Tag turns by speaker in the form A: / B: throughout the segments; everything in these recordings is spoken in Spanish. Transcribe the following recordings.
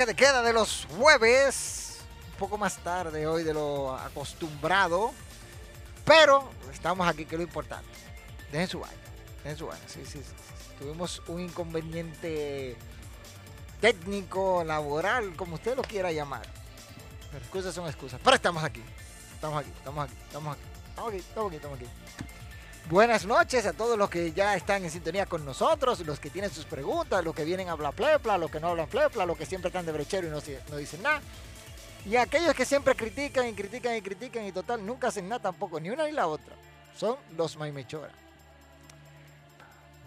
A: Toque de queda de los jueves. Un poco más tarde hoy de lo acostumbrado. Pero estamos aquí, que es lo importante. Dejen su baño. Dejen su baño. Sí, sí, sí, Tuvimos un inconveniente técnico, laboral, como usted lo quiera llamar. excusas son excusas. Pero estamos aquí. Estamos aquí, estamos aquí, estamos aquí. Estamos aquí, estamos aquí, estamos aquí. Buenas noches a todos los que ya están en sintonía con nosotros, los que tienen sus preguntas, los que vienen a hablar plepla, los que no hablan plepla, los que siempre están de brechero y no, dicen nada. Y aquellos que siempre critican y critican y critican y total nunca hacen nada tampoco, ni una ni la otra. Son los Maimechora.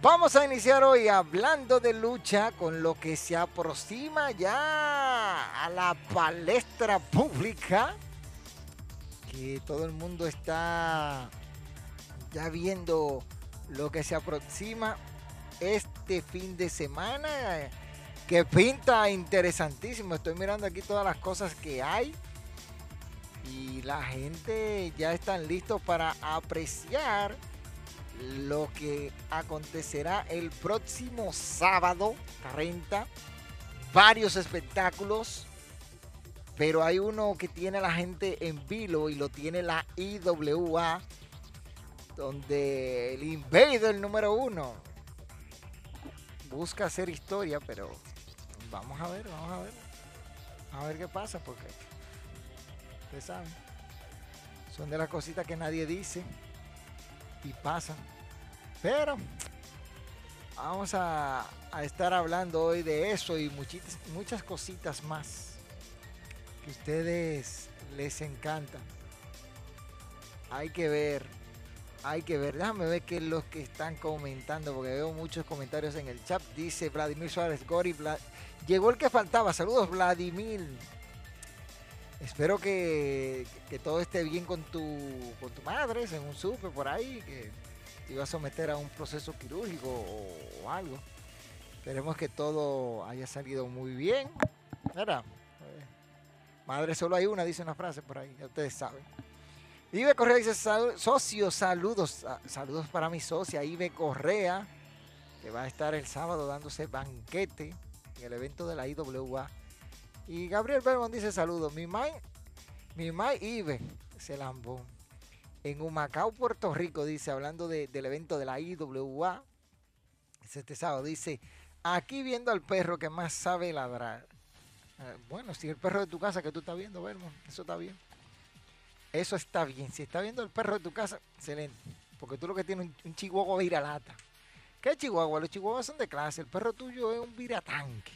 A: Vamos a iniciar hoy hablando de lucha con lo que se aproxima ya a la palestra pública. Que todo el mundo está ya viendo lo que se aproxima este fin de semana, que pinta interesantísimo. Estoy mirando aquí todas las cosas que hay y la gente ya están listos para apreciar lo que acontecerá el próximo sábado 30. Varios espectáculos, pero hay uno que tiene la gente en vilo y lo tiene la IWA donde el Invader número uno busca hacer historia, pero vamos a ver, vamos a ver. A ver qué pasa, porque ustedes saben, son de las cositas que nadie dice y pasan. Pero vamos a, estar hablando hoy de eso y muchitas, muchas cositas más que ustedes les encantan. Hay que ver hay que ver, déjame ver qué es lo que están comentando, porque veo muchos comentarios en el chat. Dice Vladimir Suárez Gori, llegó el que faltaba. Saludos, Vladimir. Espero que, todo esté bien con tu, con tu madre, según supe por ahí, que te iba a someter a un proceso quirúrgico o, algo. Esperemos que todo haya salido muy bien. Mira, madre solo hay una, dice una frase por ahí, ya ustedes saben. Ibe Correa dice, socio, saludos, ah, saludos para mi socia Ibe Correa, que va a estar el sábado dándose banquete en el evento de la IWA. Y Gabriel Belmont dice, saludos, mi mai, mi mai Ibe, se lambó. En Humacao, Puerto Rico, dice, hablando del evento de la IWA, este sábado, dice, aquí viendo al perro que más sabe ladrar. Ah, bueno, si el perro de tu casa que tú estás viendo, Belmont, eso está bien. Eso está bien. Si está viendo el perro de tu casa, excelente. Porque tú lo que tienes un, un chihuahua viralata. ¿Qué chihuahua? Los chihuahuas son de clase. El perro tuyo es un viratanque.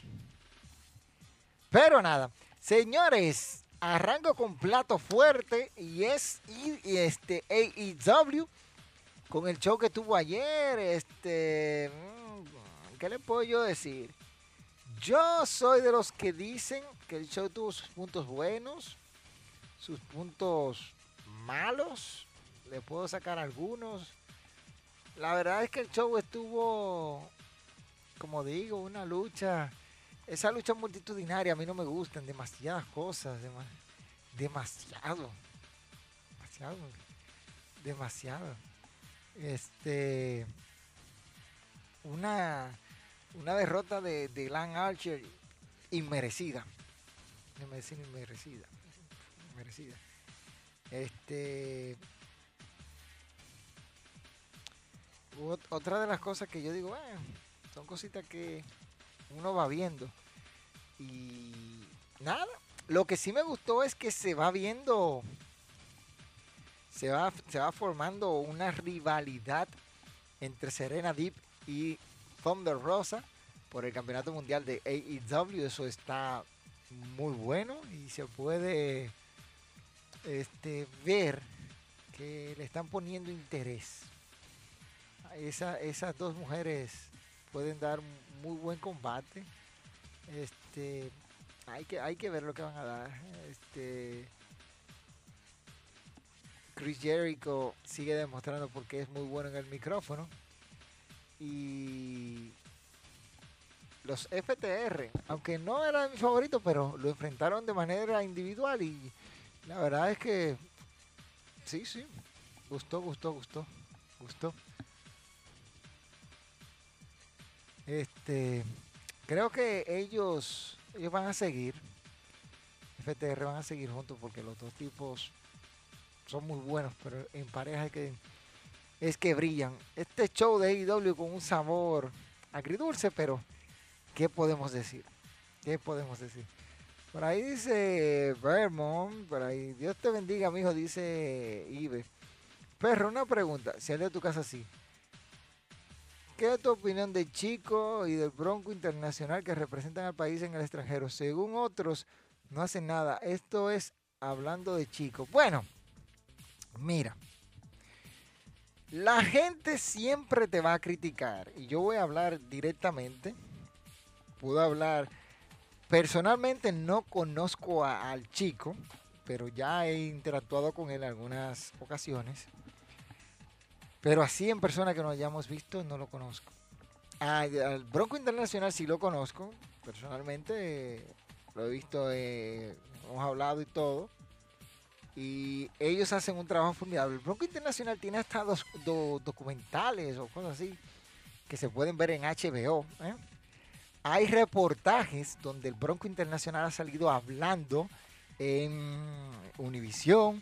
A: Pero nada. Señores, arranco con plato fuerte y es y, este AEW con el show que tuvo ayer. Este, mm, ¿qué le puedo yo decir? Yo soy de los que dicen que el show tuvo sus puntos buenos, sus puntos malos. Le puedo sacar algunos. La verdad es que el show estuvo, como digo, una lucha esa lucha multitudinaria a mí no me gustan, demasiadas cosas, demasiado, demasiado, demasiado. Este, una, una derrota de, de Lan Archer inmerecida, inmerecida, inmerecida. Este, otra de las cosas que yo digo, bueno, son cositas que uno va viendo. Y nada, lo que sí me gustó es que se va viendo, se va, se va formando una rivalidad entre Serena Deep y Thunder Rosa por el campeonato mundial de AEW. Eso está muy bueno y se puede este, ver que le están poniendo interés. Esa, esas dos mujeres pueden dar muy buen combate. Este, hay que, hay que ver lo que van a dar. Este, Chris Jericho sigue demostrando porque es muy bueno en el micrófono. Y los FTR, aunque no era mi favorito, pero lo enfrentaron de manera individual y la verdad es que sí, sí, gustó, gustó, gustó, gustó. Este, creo que ellos, ellos van a seguir, FTR van a seguir juntos porque los dos tipos son muy buenos, pero en pareja es que, es que brillan. Este show de AEW con un sabor agridulce, pero ¿qué podemos decir? ¿Qué podemos decir? Por ahí dice Vermont, por ahí, Dios te bendiga, mi hijo, dice Ibe. Perro, una pregunta, es de tu casa sí. ¿Qué es tu opinión de Chico y del Bronco Internacional que representan al país en el extranjero? Según otros, no hacen nada. Esto es hablando de Chico. Bueno, mira. La gente siempre te va a criticar. Y yo voy a hablar directamente. Puedo hablar. Personalmente no conozco al chico, pero ya he interactuado con él en algunas ocasiones. Pero así en persona que nos hayamos visto, no lo conozco. al Bronco Internacional sí lo conozco, personalmente lo he visto, eh, hemos hablado y todo. Y ellos hacen un trabajo formidable. El Bronco Internacional tiene hasta dos, documentales o cosas así que se pueden ver en HBO. ¿eh? Hay reportajes donde el Bronco Internacional ha salido hablando en Univisión,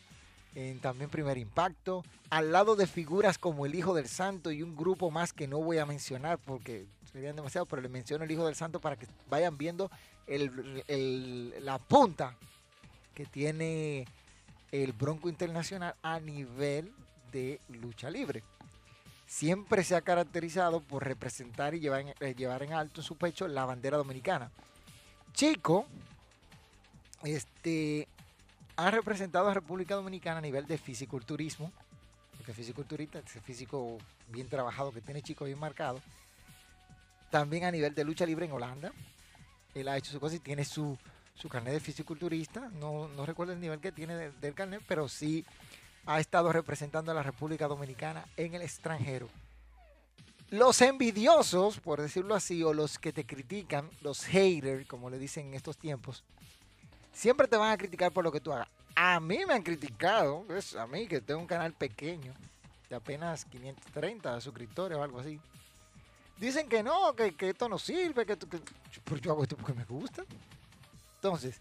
A: en también Primer Impacto, al lado de figuras como el Hijo del Santo y un grupo más que no voy a mencionar porque serían demasiado, pero le menciono el Hijo del Santo para que vayan viendo la punta que tiene el Bronco Internacional a nivel de lucha libre. Siempre se ha caracterizado por representar y llevar en, eh, llevar en alto en su pecho la bandera dominicana. Chico, este, ha representado a República Dominicana a nivel de fisiculturismo, porque fisiculturista, ese físico bien trabajado que tiene Chico bien marcado. También a nivel de lucha libre en Holanda. Él ha hecho su cosa y tiene su, su carnet de fisiculturista. No, no recuerdo el nivel que tiene del carnet, pero sí ha estado representando a la República Dominicana en el extranjero. Los envidiosos, por decirlo así, o los que te critican, los haters, como le dicen en estos tiempos, siempre te van a criticar por lo que tú hagas. A mí me han criticado, a mí que tengo un canal pequeño, de apenas 530 suscriptores o algo así. Dicen que no, que, esto no sirve, que, que, yo hago esto porque me gusta. Entonces,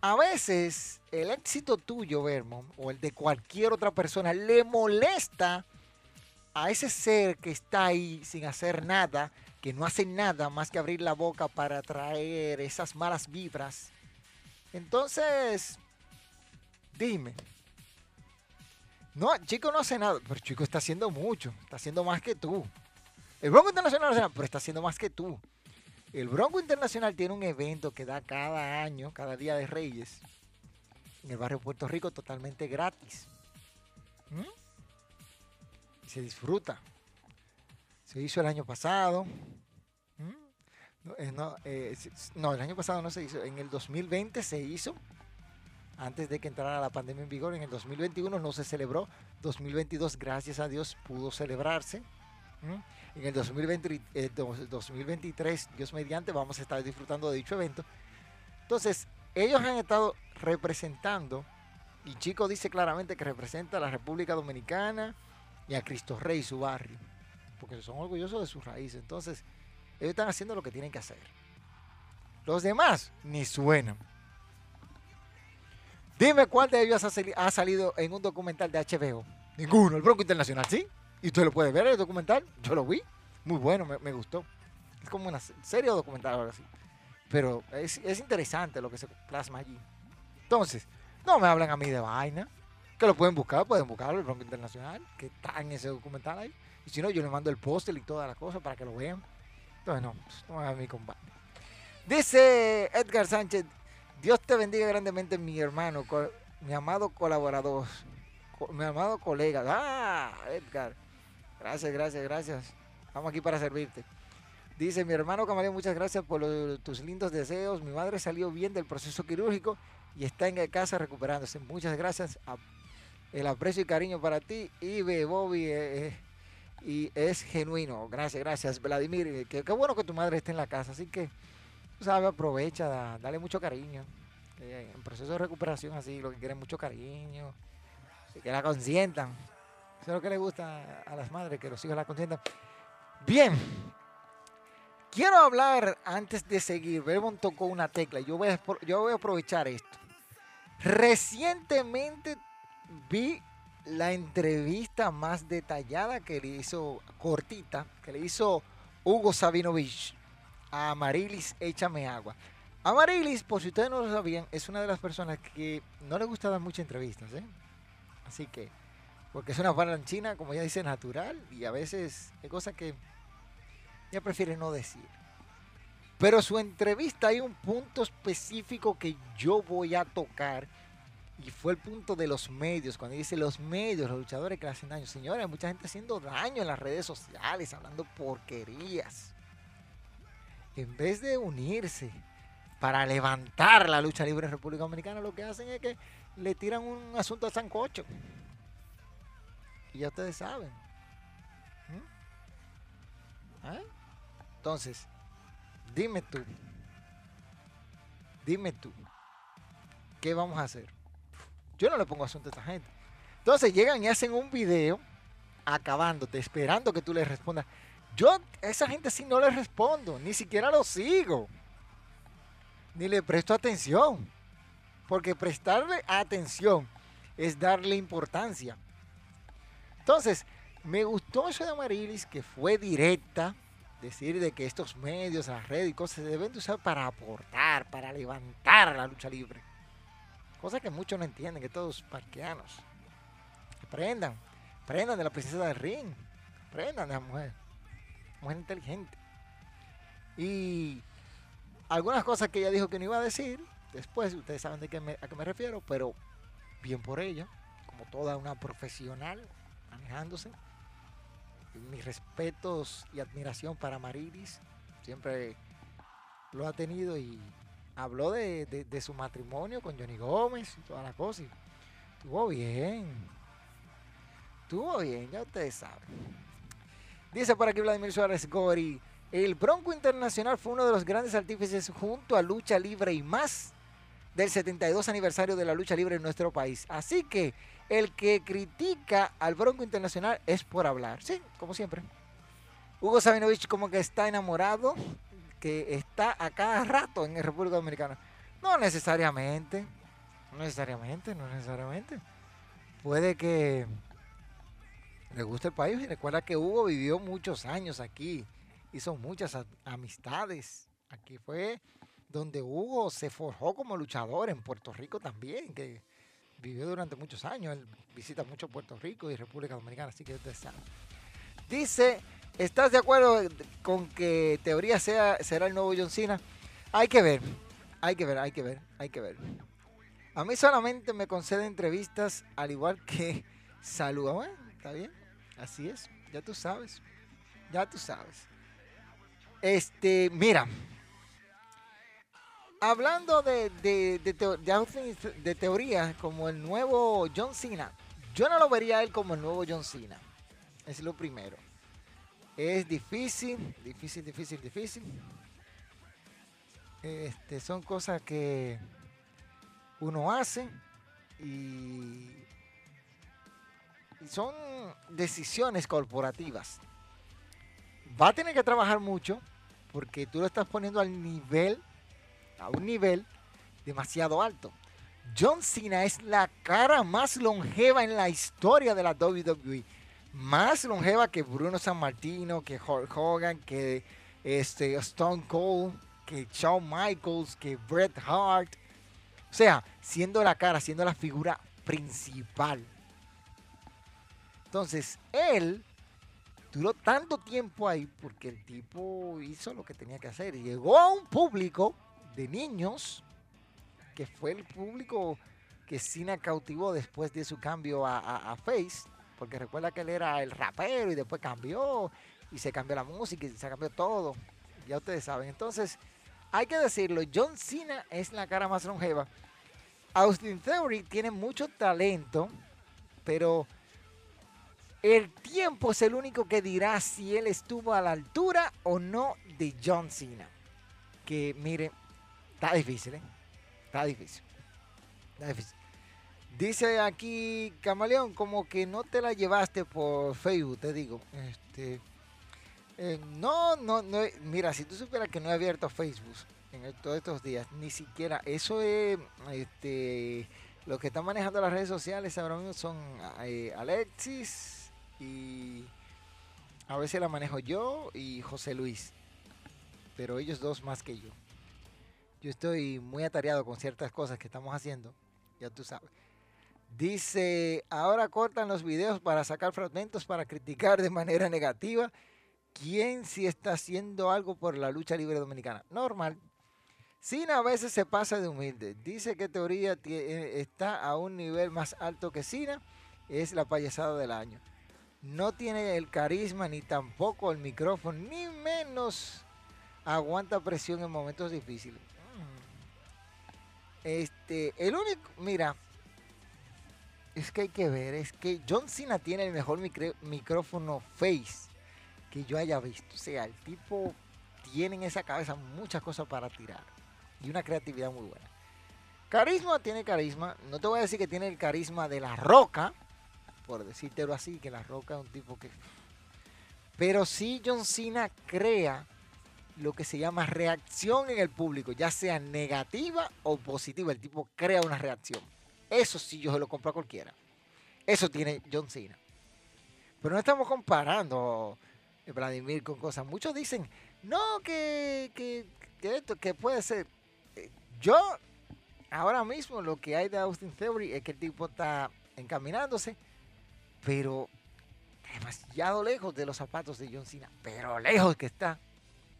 A: a veces el éxito tuyo, Vermont, o el de cualquier otra persona, le molesta a ese ser que está ahí sin hacer nada, que no hace nada más que abrir la boca para traer esas malas vibras entonces, dime. No, Chico no hace nada, pero Chico está haciendo mucho, está haciendo más que tú. El Bronco Internacional no hace nada, pero está haciendo más que tú. El Bronco Internacional tiene un evento que da cada año, cada día de Reyes, en el barrio Puerto Rico totalmente gratis. ¿Mm? Se disfruta. Se hizo el año pasado. Eh, eh, no, el año pasado no se hizo. En el 2020 se hizo. Antes de que entrara la pandemia en vigor, en el 2021 no se celebró. 2022, gracias a Dios, pudo celebrarse. En el 2020, 2023, eh, Dios mediante, vamos a estar disfrutando de dicho evento. Entonces, ellos han estado representando, y Chico dice claramente que representa a la República Dominicana y a Cristo Rey, su barrio, porque son orgullosos de sus raíces. Entonces, ellos están haciendo lo que tienen que hacer. Los demás ni suenan. Dime cuál de ellos ha, salido en un documental de HBO. Ninguno, el Bronco Internacional, ¿sí? Y usted lo puede ver el documental. Yo lo vi. Muy bueno, me, gustó. Es como una serie documental ahora sí. Pero es, interesante lo que se plasma allí. Entonces, no me hablan a mí de vaina. Que lo pueden buscar, pueden buscarlo, el Bronco Internacional, que está en ese documental ahí. Y si no, yo le mando el póster y todas las cosas para que lo vean. Entonces, no, pues, no a mi combate. Dice Edgar Sánchez, Dios te bendiga grandemente, mi hermano, mi amado colaborador, mi amado colega. Ah, Edgar. Gracias, gracias, gracias. Estamos aquí para servirte. Dice mi hermano Camarón, muchas gracias por tus lindos deseos. Mi madre salió bien del proceso quirúrgico y está en casa recuperándose. Muchas gracias. el aprecio y cariño para ti. Y Bobby eh, eh, y es genuino. Gracias, gracias, Vladimir. Qué, bueno que tu madre esté en la casa. Así que sabe, aprovecha, dale mucho cariño. Eh, en proceso de recuperación así, lo que quieren mucho cariño, que la consientan. Eso es lo que le gusta a las madres, que los hijos la consientan. Bien, quiero hablar antes de seguir. Belmont tocó una tecla. Yo voy, a, yo voy a aprovechar esto. Recientemente vi la entrevista más detallada que le hizo, cortita, que le hizo Hugo Sabinovich a Marilis Échame Agua. Amarilis, por si ustedes no lo sabían, es una de las personas que no le gusta dar muchas entrevistas, ¿eh? Así que, porque es una palanchina, como ella dice, natural, y a veces hay cosas que ella prefiere no decir. Pero su entrevista hay un punto específico que yo voy a tocar, y fue el punto de los medios, cuando dice los medios, los luchadores que le hacen daño. Señores, hay mucha gente haciendo daño en las redes sociales, hablando porquerías en vez de unirse para levantar la lucha libre en República Dominicana, lo que hacen es que le tiran un asunto a Sancocho. Y ya ustedes saben. ¿Mm? ¿Ah? Entonces, dime tú. Dime tú. ¿Qué vamos a hacer? Yo no le pongo asunto a esta gente. Entonces llegan y hacen un video acabándote, esperando que tú les respondas. Yo a esa gente sí no le respondo, ni siquiera lo sigo, ni le presto atención. Porque prestarle atención es darle importancia. Entonces, me gustó eso de Amarilis, que fue directa, decir de que estos medios, las redes y cosas se deben de usar para aportar, para levantar la lucha libre. Cosa que muchos no entienden, que todos parqueanos. Aprendan, aprendan de la princesa del ring, aprendan de la mujer mujer inteligente. Y algunas cosas que ella dijo que no iba a decir, después ustedes saben de qué a qué me refiero, pero bien por ella, como toda una profesional manejándose. Mis respetos y admiración para Marilis, siempre lo ha tenido y habló de, su matrimonio con Johnny Gómez y todas las cosas. estuvo bien, estuvo bien, ya ustedes saben. Dice por aquí Vladimir Suárez Gori. El Bronco Internacional fue uno de los grandes artífices junto a Lucha Libre y más del 72 aniversario de la lucha libre en nuestro país. Así que el que critica al Bronco Internacional es por hablar. Sí, como siempre. Hugo Sabinovich como que está enamorado, que está a cada rato en República Dominicana. No necesariamente, no necesariamente, no necesariamente. Puede que le gusta el país y recuerda que Hugo vivió muchos años aquí, hizo muchas amistades. Aquí fue donde Hugo se forjó como luchador en Puerto Rico también, que vivió durante muchos años. Él visita mucho Puerto Rico y República Dominicana, así que usted sabe. Dice, ¿estás de acuerdo con que teoría sea, será el nuevo John Cena? Hay que ver, hay que ver, hay que ver, hay que ver. A mí solamente me concede entrevistas al igual que saluda. Bueno, está bien. Así es, ya tú sabes. Ya tú sabes. Este, mira. Hablando de, de, como el nuevo John Cena, yo no lo vería a él como el nuevo John Cena. Es lo primero. Es difícil, difícil, difícil, difícil. Este, son cosas que uno hace y, y son decisiones corporativas. Va a tener que trabajar mucho porque tú lo estás poniendo al nivel, a un nivel demasiado alto. John Cena es la cara más longeva en la historia de la WWE. Más longeva que Bruno San Martino, que Hulk Hogan, que este, Stone Cold, que Shawn Michaels, que Bret Hart. O sea, siendo la cara, siendo la figura principal. Entonces, él duró tanto tiempo ahí porque el tipo hizo lo que tenía que hacer. Llegó a un público de niños que fue el público que Cena cautivó después de su cambio a, Face, porque recuerda que él era el rapero y después cambió y se cambió la música y se cambió todo. Ya ustedes saben. Entonces, hay que decirlo, John Cena es la cara más longeva. Austin Theory tiene mucho talento, pero el tiempo es el único que dirá si él estuvo a la altura o no de John Cena. Que mire, está difícil, ¿eh? Está difícil. Está difícil. Dice aquí Camaleón, como que no te la llevaste por Facebook, te digo. Este, eh, no, no, no. Mira, si tú supieras que no he abierto Facebook en todos estos días, ni siquiera. Eso es, este, lo que están manejando las redes sociales ahora mismo son eh, Alexis y a veces la manejo yo y José Luis. Pero ellos dos más que yo yo estoy muy atareado con ciertas cosas que estamos haciendo, ya tú sabes. Dice, ahora cortan los videos para sacar fragmentos para criticar de manera negativa. ¿Quién si está haciendo algo por la lucha libre dominicana? Normal. Sina a veces se pasa de humilde. Dice que teoría eh, está a un nivel más alto que Sina. Es la payasada del año. No tiene el carisma ni tampoco el micrófono, ni menos aguanta presión en momentos difíciles. Este, el único, mira, es que hay que ver, es que John Cena tiene el mejor micrófono face que yo haya visto. O sea, el tipo tiene en esa cabeza muchas cosas para tirar y una creatividad muy buena. Carisma tiene carisma. No te voy a decir que tiene el carisma de la roca, por decírtelo así, que la roca es un tipo que. Pero sí, John Cena crea lo que se llama reacción en el público, ya sea negativa o positiva. El tipo crea una reacción. Eso sí yo se lo compro a cualquiera. Eso tiene John Cena. Pero no estamos comparando eh, Vladimir con cosas. Muchos dicen, no, que, que, esto, que puede ser. Eh, yo, ahora mismo, lo que hay de Austin Theory es que el tipo está encaminándose, pero demasiado lejos de los zapatos de John Cena. Pero lejos que está.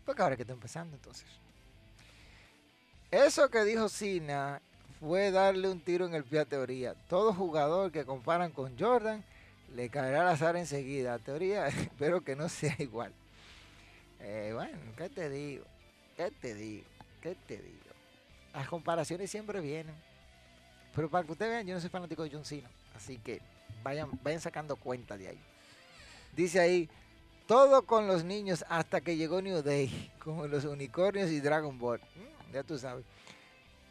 A: Porque ahora que está empezando entonces. Eso que dijo Sina fue darle un tiro en el pie a teoría. Todo jugador que comparan con Jordan le caerá al azar enseguida. teoría, espero que no sea igual. Eh, bueno, ¿qué te digo? ¿Qué te digo? ¿Qué te digo? Las comparaciones siempre vienen. Pero para que ustedes vean, yo no soy fanático de John Cena. Así que vayan, vayan sacando cuenta de ahí. Dice ahí, todo con los niños hasta que llegó New Day, como los unicornios y Dragon Ball. Mm, ya tú sabes.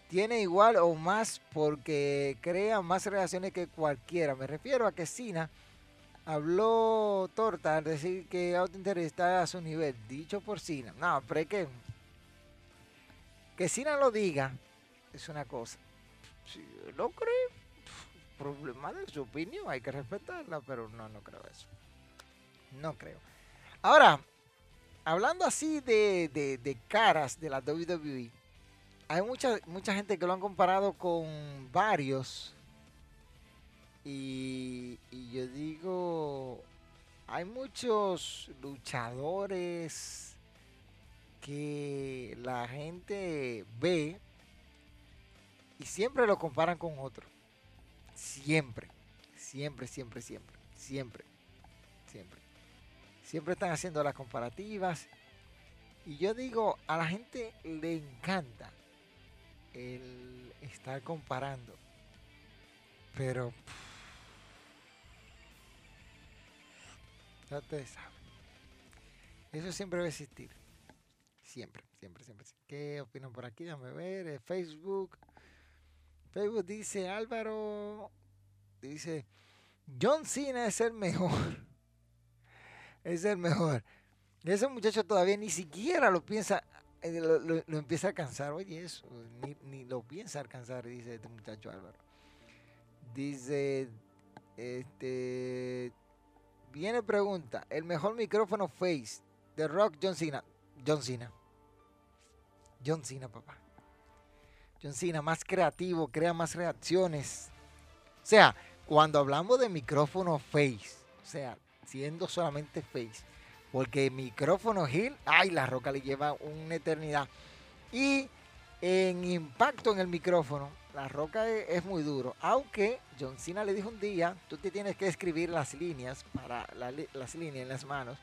A: Tiene igual o más porque crea más relaciones que cualquiera. Me refiero a que Sina habló torta al decir que Outinter está a su nivel. Dicho por Sina. No, pero es que que Sina lo diga es una cosa. Si lo cree, problema de su opinión, hay que respetarla, pero no, no creo eso. No creo. Ahora, hablando así de, caras de la WWE, hay mucha, mucha gente que lo han comparado con varios. Y, y yo digo, hay muchos luchadores que la gente ve y siempre lo comparan con otro. Siempre, siempre, siempre, siempre, siempre. Siempre están haciendo las comparativas. Y yo digo, a la gente le encanta el estar comparando. Pero... ya ustedes saben. Eso siempre va a existir. Siempre, siempre, siempre. ¿Qué opinan por aquí? Déjame ver. Eh, Facebook. Facebook dice Álvaro. Dice John Cena es el mejor. Es el mejor. Ese muchacho todavía ni siquiera lo piensa, eh, lo, empieza a alcanzar. Oye, eso, ni, ni, lo piensa alcanzar, dice este muchacho Álvaro. Dice, este, viene pregunta, el mejor micrófono Face de Rock John Cena. John Cena. John Cena, papá. John Cena, más creativo, crea más reacciones. O sea, cuando hablamos de micrófono face, o sea, siendo solamente face, porque micrófono Hill, ay, la roca le lleva una eternidad. Y en impacto en el micrófono, la roca es, muy duro. Aunque John Cena le dijo un día, tú te tienes que escribir las líneas, para las líneas en las manos,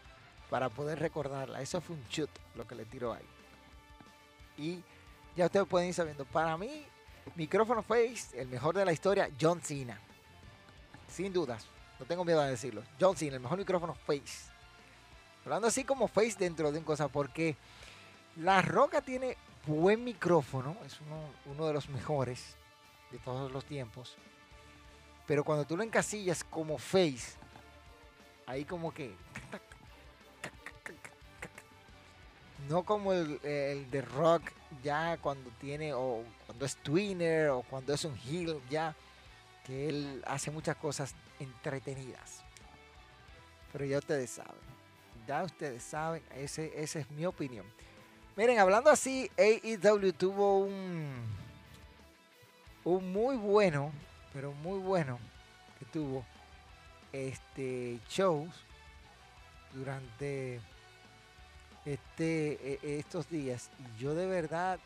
A: para poder recordarla. Eso fue un chut lo que le tiró ahí. Y ya ustedes pueden ir sabiendo. Para mí, micrófono face, el mejor de la historia, John Cena. Sin dudas. No tengo miedo a decirlo. John Cena, el mejor micrófono face. Hablando así como face dentro de un cosa, porque La Roca tiene buen micrófono, es uno, de los mejores de todos los tiempos. Pero cuando tú lo encasillas como face, ahí como que no como el, de rock ya cuando tiene o cuando es twinner o cuando es un heel ya que él hace muchas cosas entretenidas pero ya ustedes saben ya ustedes saben ese, esa es mi opinión miren hablando así AEW tuvo un un muy bueno pero muy bueno que tuvo este shows durante este, e, estos días. Y yo de verdad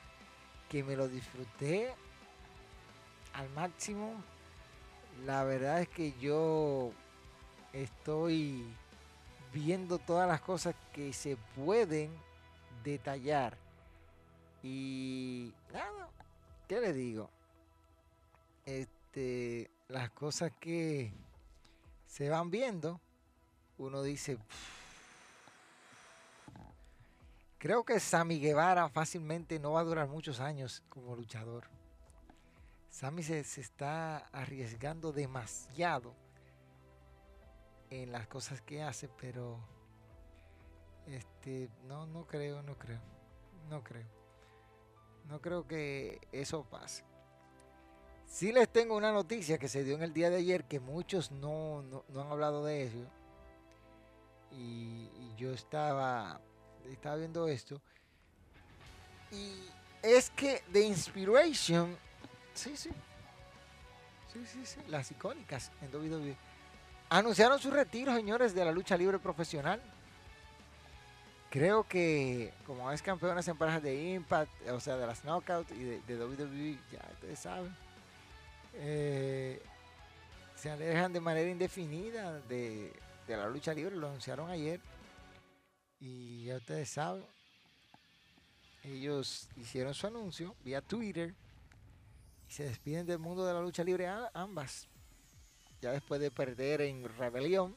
A: que me lo disfruté al máximo. La verdad es que yo estoy viendo todas las cosas que se pueden detallar. Y nada, ¿qué le digo? Este, las cosas que se van viendo, uno dice, Creo que Sammy Guevara fácilmente no va a durar muchos años como luchador. Sammy se, está arriesgando demasiado en las cosas que hace, pero este no no creo, no creo. No creo. No creo que eso pase. Sí les tengo una noticia que se dio en el día de ayer que muchos no, han hablado de eso. y yo estaba estaba viendo esto. Y es que The Inspiration, sí, sí, sí, sí, sí, las icónicas en WWE, anunciaron su retiro, señores, de la lucha libre profesional. Creo que como es campeonas en parejas de Impact, o sea, de las Knockouts y de, WWE, ya ustedes saben, eh, se alejan de manera indefinida de, de la lucha libre, lo anunciaron ayer. Y ya ustedes saben, ellos hicieron su anuncio vía Twitter y se despiden del mundo de la lucha libre ambas. Ya después de perder en Rebelión.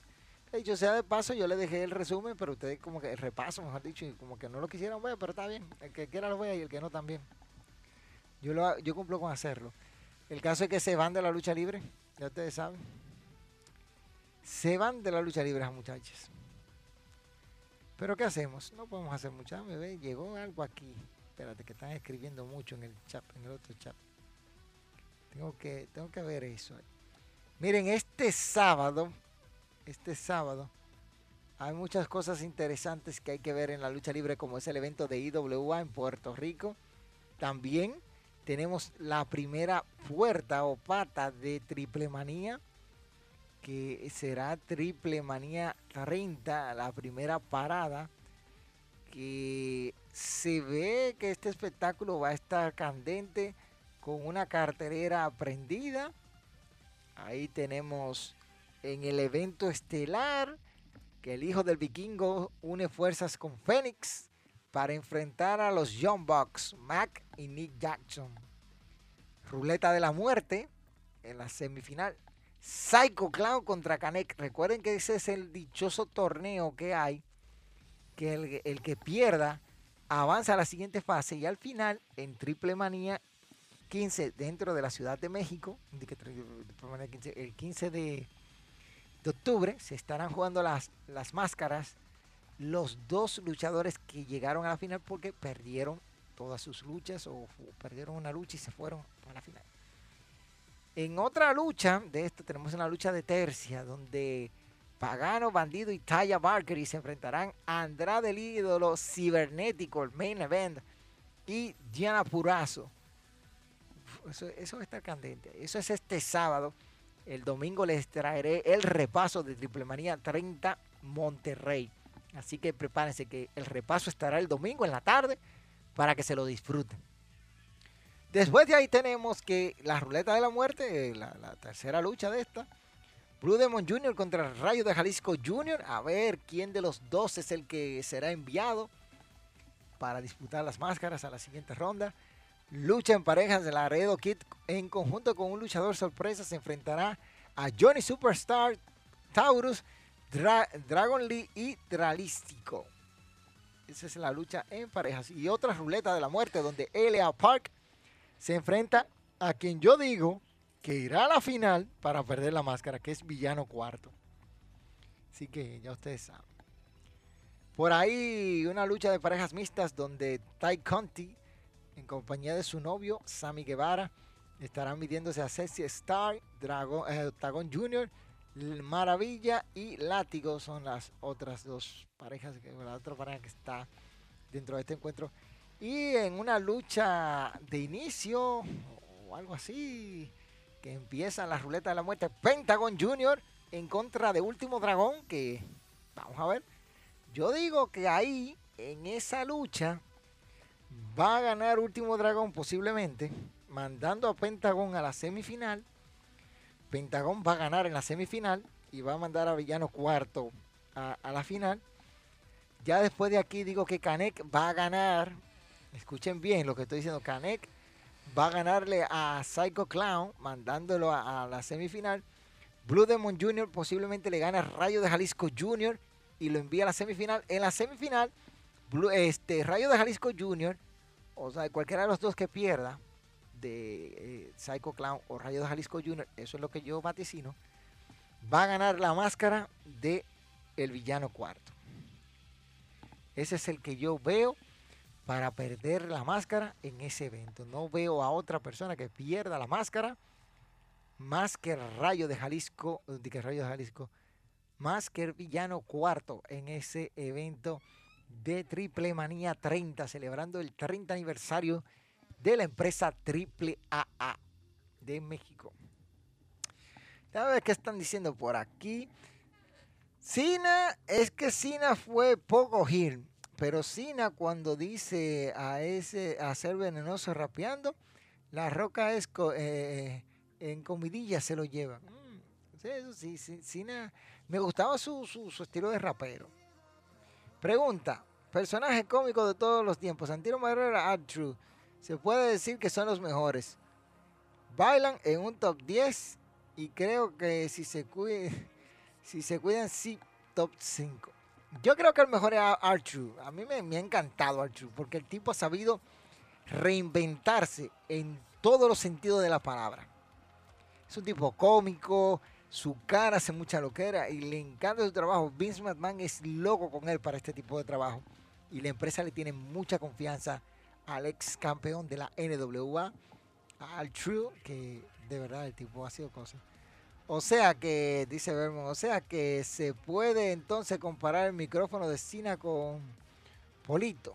A: De hecho, sea de paso, yo le dejé el resumen, pero ustedes como que el repaso, mejor dicho, y como que no lo quisieron ver, pero está bien. El que quiera lo vea y el que no también. Yo, lo, yo cumplo con hacerlo. El caso es que se van de la lucha libre, ya ustedes saben. Se van de la lucha libre, muchachos. Pero ¿qué hacemos? No podemos hacer mucho. Ah, bebé, llegó algo aquí. Espérate, que están escribiendo mucho en el chat, en el otro chat. Tengo que, tengo que ver eso. Miren, este sábado, este sábado, hay muchas cosas interesantes que hay que ver en la lucha libre, como es el evento de IWA en Puerto Rico. También tenemos la primera puerta o pata de Triple Manía que será Triple Manía 30, la primera parada, que se ve que este espectáculo va a estar candente con una carterera prendida. Ahí tenemos en el evento estelar que el hijo del vikingo une fuerzas con Fénix para enfrentar a los Young Bucks, Mac y Nick Jackson. Ruleta de la muerte en la semifinal Psycho Clown contra Canek. Recuerden que ese es el dichoso torneo que hay, que el, que pierda avanza a la siguiente fase y al final en Triple Manía 15 dentro de la Ciudad de México, el 15 de, octubre se estarán jugando las, las máscaras los dos luchadores que llegaron a la final porque perdieron todas sus luchas o perdieron una lucha y se fueron a la final. En otra lucha de esto tenemos una lucha de tercia donde Pagano, Bandido y Taya Barker se enfrentarán a Andrade el ídolo cibernético, el main event, y Diana Purazo. Eso, eso va a estar candente. Eso es este sábado. El domingo les traeré el repaso de Triple Manía 30 Monterrey. Así que prepárense que el repaso estará el domingo en la tarde para que se lo disfruten. Después de ahí tenemos que la ruleta de la muerte, la, tercera lucha de esta. Blue Demon Jr. contra Rayo de Jalisco Jr. A ver quién de los dos es el que será enviado para disputar las máscaras a la siguiente ronda. Lucha en parejas de Laredo Kid en conjunto con un luchador sorpresa se enfrentará a Johnny Superstar, Taurus, Dragon Lee y Dralístico. Esa es la lucha en parejas. Y otra ruleta de la muerte donde Elia Park se enfrenta a quien yo digo que irá a la final para perder la máscara, que es Villano Cuarto. Así que ya ustedes saben. Por ahí una lucha de parejas mixtas donde Ty Conti, en compañía de su novio Sammy Guevara, estarán midiéndose a Sexy Star, Dragon, eh, Jr., Maravilla y Látigo son las otras dos parejas, la otra pareja que está dentro de este encuentro. Y en una lucha de inicio o algo así, que empieza la ruleta de la muerte, Pentagon Junior en contra de Último Dragón, que vamos a ver. Yo digo que ahí, en esa lucha, va a ganar Último Dragón posiblemente, mandando a Pentagon a la semifinal. Pentagon va a ganar en la semifinal y va a mandar a Villano cuarto a, a la final. Ya después de aquí digo que Canek va a ganar Escuchen bien lo que estoy diciendo. Canek va a ganarle a Psycho Clown, mandándolo a, la semifinal. Blue Demon Jr. posiblemente le gana a Rayo de Jalisco Jr. y lo envía a la semifinal. En la semifinal, este, Rayo de Jalisco Jr., o sea, cualquiera de los dos que pierda, de eh, Psycho Clown o Rayo de Jalisco Jr., eso es lo que yo vaticino, va a ganar la máscara de el villano cuarto. Ese es el que yo veo para perder la máscara en ese evento. No veo a otra persona que pierda la máscara más que el Rayo de Jalisco, de que Rayo de Jalisco, más que el Villano Cuarto en ese evento de Triple Manía 30, celebrando el 30 aniversario de la empresa Triple AA de México. ver qué están diciendo por aquí. Sina, es que Sina fue poco gil. Pero Sina cuando dice a ese a ser venenoso rapeando, la roca es eh, en comidilla se lo lleva. Mm, sí, Sina, me gustaba su, estilo de rapero. Pregunta, personaje cómico de todos los tiempos, Santino Marrera, True, se puede decir que son los mejores. Bailan en un top 10 y creo que si se cuiden, si se cuidan, sí, top 5. Yo creo que el mejor es Archer. A mí me, ha encantado Archer porque el tipo ha sabido reinventarse en todos los sentidos de la palabra. Es un tipo cómico, su cara hace mucha loquera y le encanta su trabajo. Vince McMahon es loco con él para este tipo de trabajo y la empresa le tiene mucha confianza al ex campeón de la NWA, al True, que de verdad el tipo ha sido cosa. O sea que, dice Vermont, o sea que se puede entonces comparar el micrófono de Cina con Polito.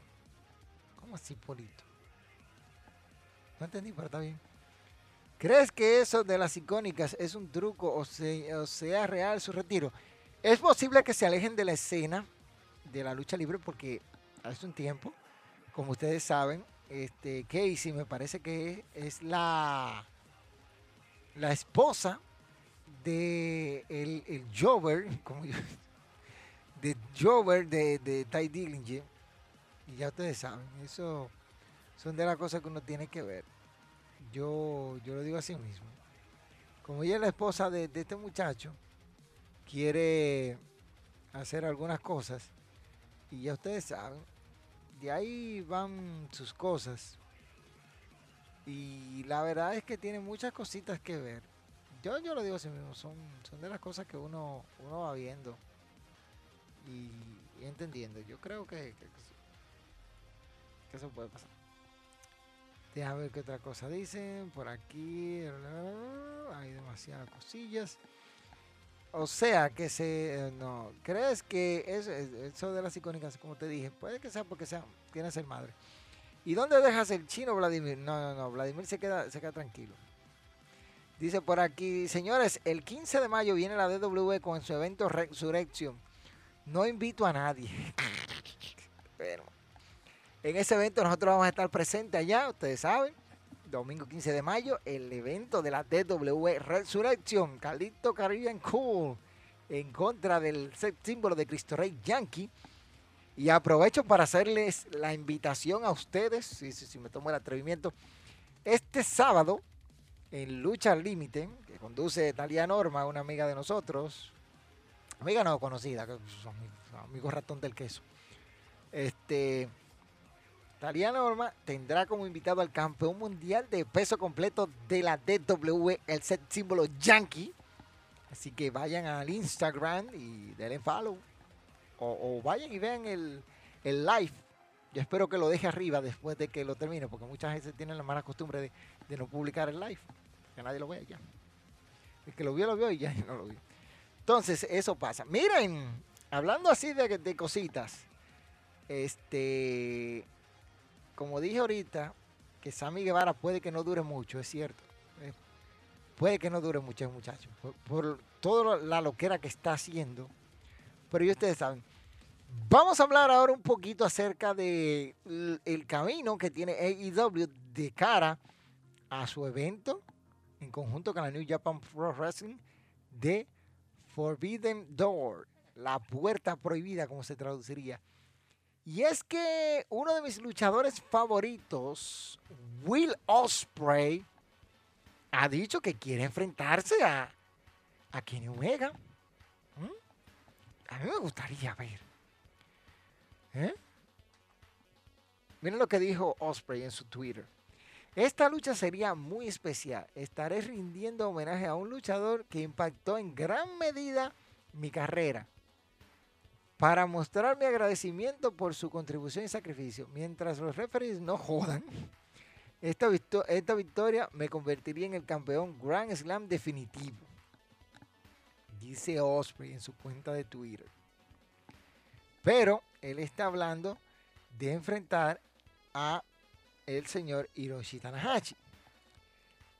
A: ¿Cómo así Polito? No entendí, pero está bien. ¿Crees que eso de las icónicas es un truco o, sea real su retiro? Es posible que se alejen de la escena de la lucha libre porque hace un tiempo, como ustedes saben, este, Casey me parece que es la, la esposa de el, el Jover, como yo, de Jover de, de Ty Dillinger. Y ya ustedes saben, eso son de las cosas que uno tiene que ver. Yo, yo lo digo así mismo. Como ella es la esposa de, este muchacho, quiere hacer algunas cosas. Y ya ustedes saben, de ahí van sus cosas. Y la verdad es que tiene muchas cositas que ver. Yo, yo lo digo así mismo, son, son de las cosas que uno, uno va viendo y, entendiendo. Yo creo que, que, que eso puede pasar. Deja ver qué otra cosa dicen. Por aquí hay demasiadas cosillas. O sea, que se. Eh, no. ¿Crees que eso, eso de las icónicas, como te dije, puede que sea porque sea, tiene ser madre? ¿Y dónde dejas el chino, Vladimir? No, no, no. Vladimir se queda, se queda tranquilo. Dice por aquí, señores, el 15 de mayo viene la DW con su evento Resurrection. No invito a nadie. Pero en ese evento nosotros vamos a estar presentes allá, ustedes saben. Domingo 15 de mayo, el evento de la DW Resurrection, Calito Caribbean Cool, en contra del símbolo de Cristo Rey Yankee. Y aprovecho para hacerles la invitación a ustedes, si, me tomo el atrevimiento, este sábado, en Lucha al Límite, que conduce Talia Norma, una amiga de nosotros, amiga no conocida, amigos ratón del queso. Este, Talia Norma tendrá como invitado al campeón mundial de peso completo de la DW, el set símbolo Yankee. Así que vayan al Instagram y denle follow. O, vayan y vean el, live. Yo espero que lo deje arriba después de que lo termine, porque muchas veces tienen la mala costumbre de, no publicar el live. Que nadie lo vea ya. El que lo vio, lo vio y ya no lo vio. Entonces, eso pasa. Miren, hablando así de, de cositas. Este como dije ahorita, que Sammy Guevara puede que no dure mucho, es cierto. Eh, puede que no dure mucho, muchacho, por, por toda la loquera que está haciendo. Pero y ustedes saben. Vamos a hablar ahora un poquito acerca del el camino que tiene AEW de cara a su evento en conjunto con la New Japan Pro Wrestling de Forbidden Door, la puerta prohibida, como se traduciría. Y es que uno de mis luchadores favoritos, Will Osprey, ha dicho que quiere enfrentarse a, a Kenny Omega. ¿Mm? A mí me gustaría ver. ¿Eh? Miren lo que dijo Osprey en su Twitter. Esta lucha sería muy especial. Estaré rindiendo homenaje a un luchador que impactó en gran medida mi carrera para mostrar mi agradecimiento por su contribución y sacrificio. Mientras los referees no jodan, esta, esta victoria me convertiría en el campeón Grand Slam definitivo. Dice Osprey en su cuenta de Twitter. Pero él está hablando de enfrentar a el señor Hiroshi Tanahashi,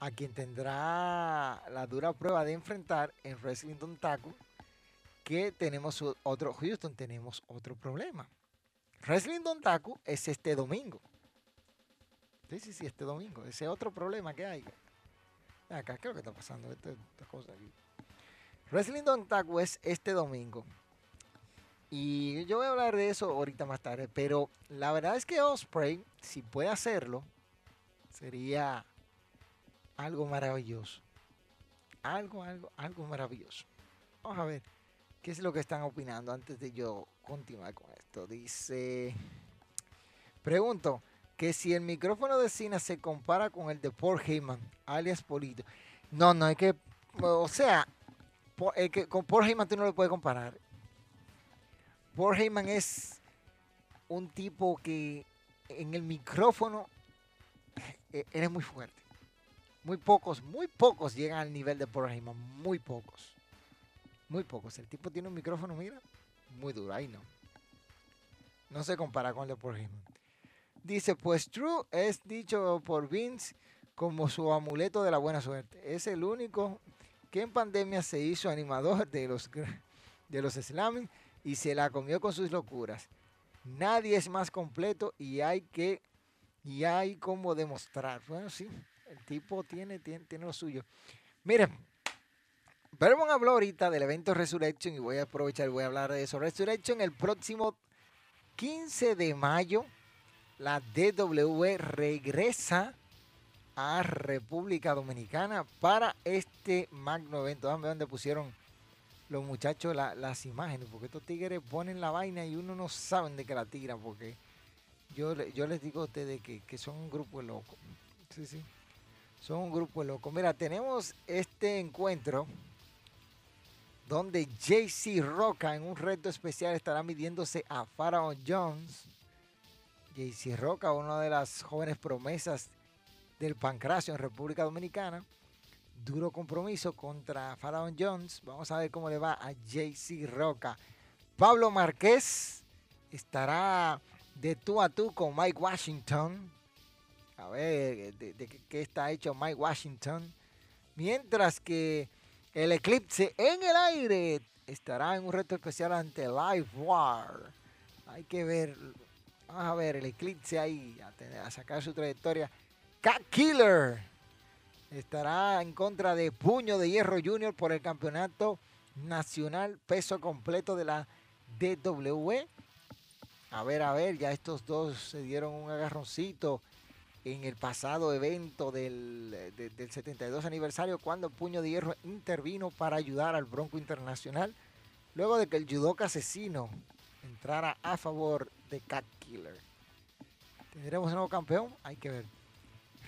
A: a quien tendrá la dura prueba de enfrentar en Wrestling Taku que tenemos otro, Houston, tenemos otro problema. Wrestling Don Taku es este domingo. Sí, sí, sí, este domingo. Ese otro problema que hay. Acá, ¿qué es lo que está pasando? Este, esta, cosa aquí. Wrestling Don Taku es este domingo. Y yo voy a hablar de eso ahorita más tarde. Pero la verdad es que Osprey, si puede hacerlo, sería algo maravilloso. Algo, algo, algo maravilloso. Vamos a ver. ¿Qué es lo que están opinando antes de yo continuar con esto? Dice, pregunto, que si el micrófono de Cina se compara con el de Paul Heyman, alias Polito. No, no, es que, o sea, que con Paul Heyman tú no lo puedes comparar. Paul Heyman es un tipo que en el micrófono eh, eres muy fuerte. Muy pocos, muy pocos llegan al nivel de Paul Heyman, muy pocos. Muy pocos. El tipo tiene un micrófono, mira, muy duro. Ahí no. No se compara con el de Paul Heyman. Dice, pues True es dicho por Vince como su amuleto de la buena suerte. Es el único que en pandemia se hizo animador de los, de los slamming y se la comió con sus locuras. Nadie es más completo y hay que y hay como demostrar. Bueno, sí, el tipo tiene, tiene, tiene lo suyo. Miren, Vermont habló ahorita del evento Resurrection y voy a aprovechar, voy a hablar de eso. Resurrection el próximo 15 de mayo, la DW regresa a República Dominicana para este magno evento. Dame dónde pusieron los muchachos las imágenes, porque estos tigres ponen la vaina y uno no sabe de qué la tiran, porque yo, yo les digo a ustedes que, que son un grupo de locos. Sí, sí. Son un grupo de locos. Mira, tenemos este encuentro donde JC Roca en un reto especial estará midiéndose a Pharaoh Jones. JC Roca, una de las jóvenes promesas del pancracio en República Dominicana. Duro compromiso contra Pharaoh Jones. Vamos a ver cómo le va a JC Roca. Pablo Márquez estará de tú a tú con Mike Washington. A ver de, qué está hecho Mike Washington. Mientras que el Eclipse en el aire estará en un reto especial ante Live War. Hay que ver, vamos a ver el Eclipse ahí, a, sacar su trayectoria. Cat Killer estará en contra de Puño de Hierro Junior por el campeonato nacional peso completo de la DW. A ver, a ver, ya estos dos se dieron un agarroncito en el pasado evento del, 72 aniversario cuando Puño de Hierro intervino para ayudar al Bronco Internacional luego de que el judoka asesino entrara a favor de Cat Killer. ¿Tendremos un nuevo campeón? Hay que ver.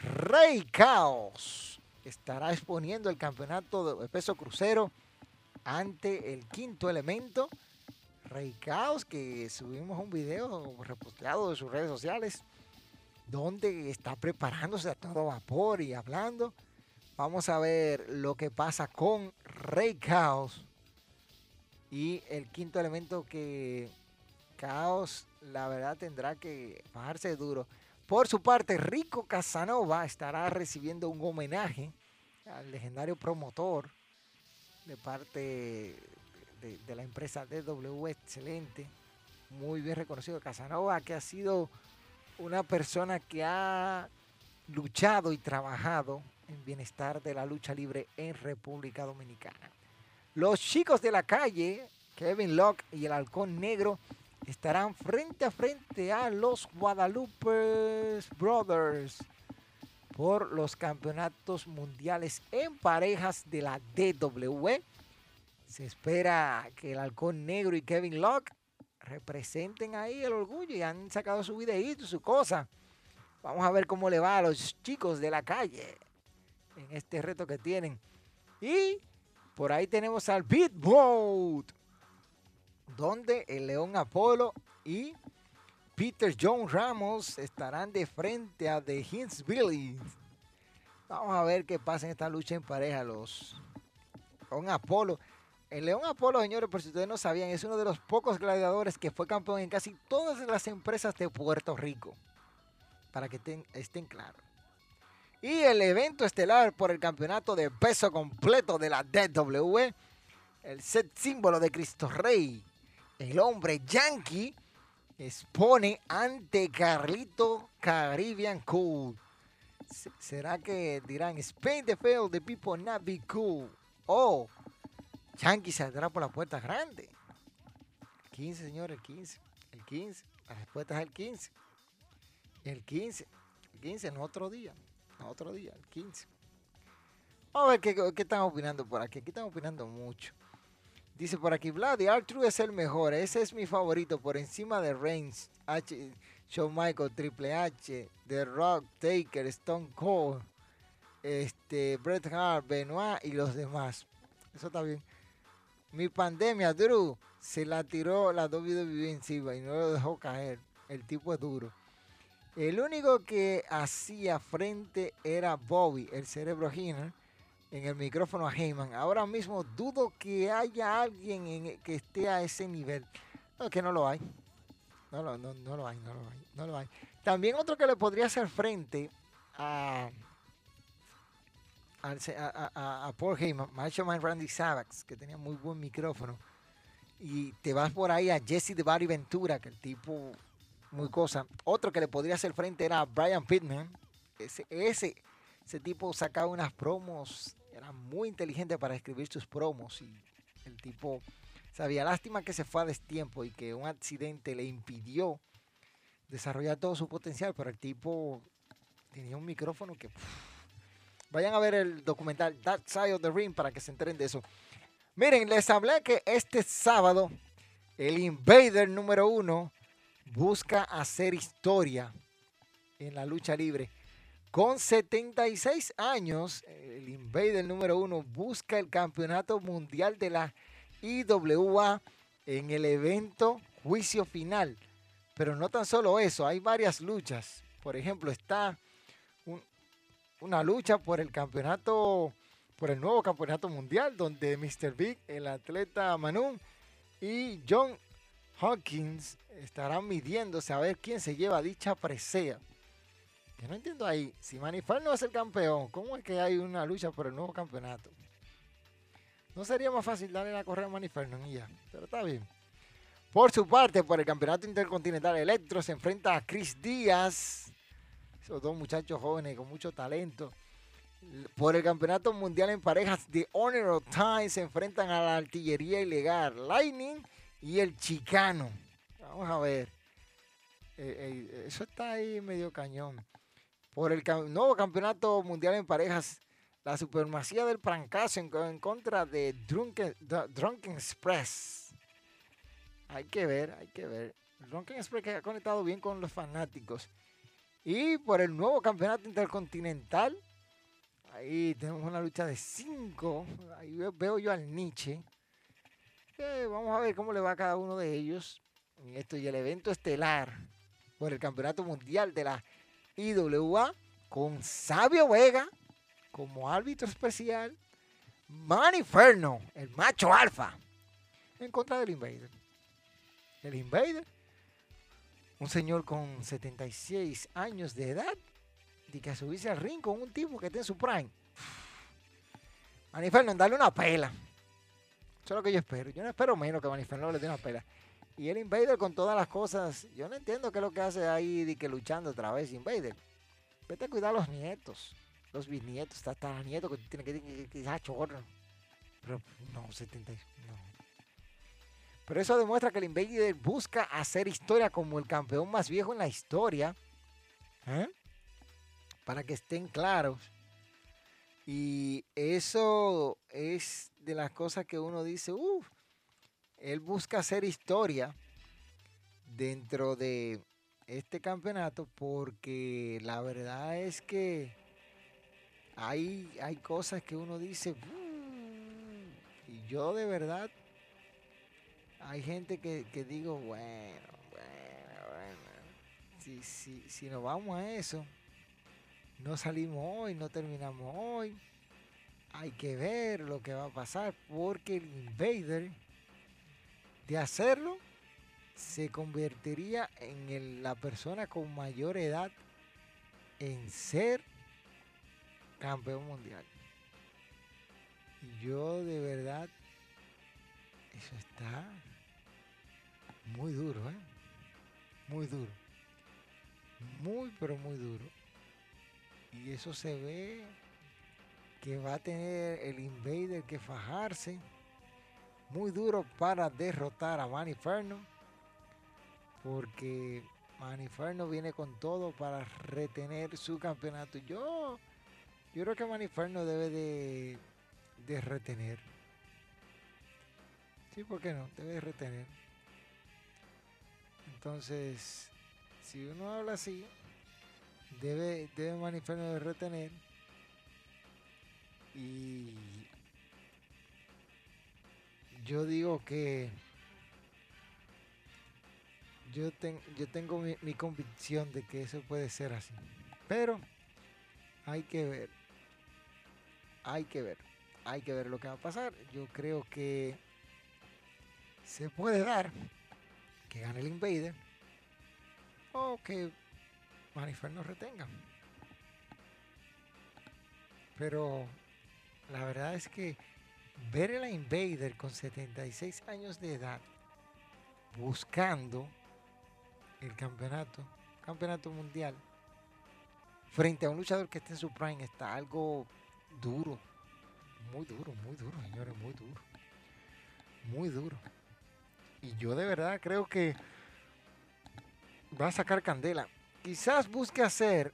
A: Rey Caos estará exponiendo el campeonato de peso crucero ante el quinto elemento. Rey Caos, que subimos un video reposteado de sus redes sociales donde está preparándose a todo vapor y hablando. Vamos a ver lo que pasa con Rey Caos. Y el quinto elemento que Caos, la verdad, tendrá que bajarse duro. Por su parte, Rico Casanova estará recibiendo un homenaje al legendario promotor de parte de, de la empresa DW Excelente. Muy bien reconocido Casanova, que ha sido una persona que ha luchado y trabajado en bienestar de la lucha libre en República Dominicana. Los chicos de la calle, Kevin Locke y el Halcón Negro, estarán frente a frente a los Guadalupe Brothers por los campeonatos mundiales en parejas de la DW. Se espera que el Halcón Negro y Kevin Locke representen ahí el orgullo y han sacado su videíto, su cosa. Vamos a ver cómo le va a los chicos de la calle en este reto que tienen. Y por ahí tenemos al Beat Boat, donde el León Apolo y Peter John Ramos estarán de frente a The Hints Billy. Vamos a ver qué pasa en esta lucha en pareja. Los León Apolo el León Apolo, señores, por si ustedes no sabían, es uno de los pocos gladiadores que fue campeón en casi todas las empresas de Puerto Rico. Para que estén claros. Y el evento estelar por el campeonato de peso completo de la DW, el set símbolo de Cristo Rey, el hombre yankee, expone ante Carlito Caribbean Cool. ¿Será que dirán, Spain the fail, the people not be cool? O Yankee saldrá por la puerta grande. El 15, señores, el 15. El 15. La respuesta es el 15. El 15. El 15 no otro día. No otro día, el 15. Vamos a ver qué, están opinando por aquí. Aquí están opinando mucho. Dice por aquí, Vlad, Arthur es el mejor. Ese es mi favorito por encima de Reigns, H, Shawn Michael, Triple H, The Rock, Taker, Stone Cold, este, Bret Hart, Benoit y los demás. Eso está bien. Mi pandemia, Drew, se la tiró la WWE encima y no lo dejó caer. El tipo es duro. El único que hacía frente era Bobby, el cerebro Hinner, en el micrófono a Heyman. Ahora mismo dudo que haya alguien en, que esté a ese nivel. No, que no lo hay. No, no, no lo hay, no lo hay, no lo hay. También otro que le podría hacer frente a a, Paul Heyman, Macho Man Randy Savage, que tenía muy buen micrófono, y te vas por ahí a Jesse de Barry Ventura, que el tipo, muy cosa. Otro que le podría hacer frente era Brian Pittman. Ese, ese, tipo sacaba unas promos, era muy inteligente para escribir sus promos, y el tipo sabía, lástima que se fue a destiempo y que un accidente le impidió desarrollar todo su potencial, pero el tipo tenía un micrófono que... Vayan a ver el documental Dark Side of the Ring para que se enteren de eso. Miren, les hablé que este sábado el Invader número uno busca hacer historia en la lucha libre. Con 76 años, el Invader número uno busca el campeonato mundial de la IWA en el evento juicio final. Pero no tan solo eso, hay varias luchas. Por ejemplo, está una lucha por el campeonato, por el nuevo campeonato mundial, donde Mr. Big, el atleta Manun y John Hawkins estarán midiéndose a ver quién se lleva dicha presea. Yo no entiendo ahí, si Manifal no es el campeón, ¿cómo es que hay una lucha por el nuevo campeonato? ¿No sería más fácil darle la correa a Maniferno y ya? Pero está bien. Por su parte, por el campeonato intercontinental Electro se enfrenta a Chris Díaz. Esos dos muchachos jóvenes con mucho talento. Por el campeonato mundial en parejas, The Honor of Time se enfrentan a la artillería ilegal, Lightning y el Chicano. Vamos a ver. Eh, eh, eso está ahí medio cañón. Por el nuevo campeonato mundial en parejas, la supremacía del fracaso en, contra de Drunken, Drunken Express. Hay que ver, hay que ver. Drunken Express que ha conectado bien con los fanáticos. Y por el nuevo campeonato intercontinental, ahí tenemos una lucha de cinco. Ahí veo yo al Nietzsche. vamos a ver cómo le va a cada uno de ellos. En esto y el evento estelar por el campeonato mundial de la IWA con Sabio Vega como árbitro especial, Maniferno, el macho alfa, en contra del Invader. El Invader, un señor con 76 años de edad, y que subirse al ring con un tipo que está en su prime. Maniferno, darle una pela. Eso es lo que yo espero. Yo no espero menos que Maniferno le dé una pela. Y el Invader con todas las cosas, yo no entiendo qué es lo que hace ahí de que luchando otra vez Invader. Vete a cuidar a los nietos los bisnietos, hasta nietos que tiene que que, que ah, chorro. Pero no, 70, no. Pero eso demuestra que el Invader busca hacer historia como el campeón más viejo en la historia. ¿eh? Para que estén claros. Y eso es de las cosas que uno dice, uff, él busca hacer historia dentro de este campeonato porque la verdad es que hay, hay cosas que uno dice, mm", y yo de verdad, hay gente que, digo, bueno, bueno, bueno, si, si, si nos vamos a eso, no salimos hoy, no terminamos hoy, hay que ver lo que va a pasar, porque el invader, de hacerlo, se convertiría en la persona con mayor edad en ser campeón mundial. Y yo de verdad, eso está muy duro, ¿eh? Muy duro. Muy, pero muy duro. Y eso se ve que va a tener el Invader que fajarse. Muy duro para derrotar a Maniferno. Porque Maniferno viene con todo para retener su campeonato. Yo yo creo que Maniferno debe de, retener. Sí, ¿por qué no? Debe de retener. Entonces, si uno habla así, debe, debe Maniferno de retener. Y yo digo que yo, yo tengo mi, convicción de que eso puede ser así. Pero hay que ver hay que ver. Hay que ver lo que va a pasar. Yo creo que se puede dar que gane el Invader o que Manifer no retenga. Pero la verdad es que ver el Invader con 76 años de edad buscando el campeonato, campeonato mundial, frente a un luchador que esté en su prime, está algo duro. Muy duro, muy duro, señores, muy duro. Muy duro. Y yo de verdad creo que va a sacar candela. Quizás busque hacer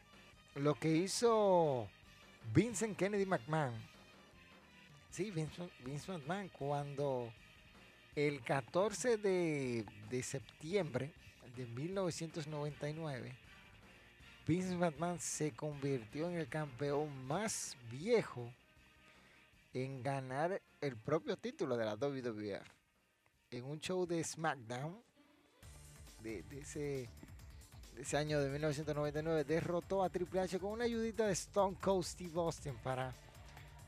A: lo que hizo Vincent Kennedy McMahon. Sí, Vince, Vince McMahon, cuando el 14 de, de septiembre de 1999, Vince McMahon se convirtió en el campeón más viejo en ganar el propio título de la WWF. En un show de SmackDown de, ese, de ese año de 1999, derrotó a Triple H con una ayudita de Stone Cold Steve Austin para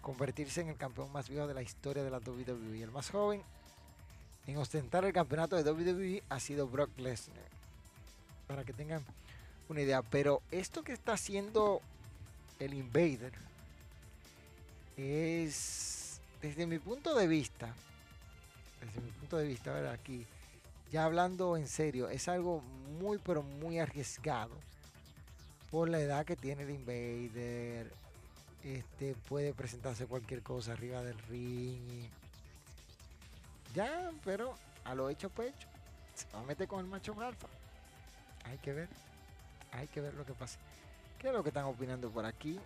A: convertirse en el campeón más viejo de la historia de la WWE. El más joven en ostentar el campeonato de WWE ha sido Brock Lesnar. Para que tengan una idea. Pero esto que está haciendo el Invader es, desde mi punto de vista, desde mi punto de vista, ver aquí, ya hablando en serio, es algo muy, pero muy arriesgado por la edad que tiene el Invader. Este puede presentarse cualquier cosa arriba del ring. ya, pero a lo hecho pecho, se va a meter con el macho alfa. Hay que ver. Hay que ver lo que pasa. ¿Qué es lo que están opinando por aquí?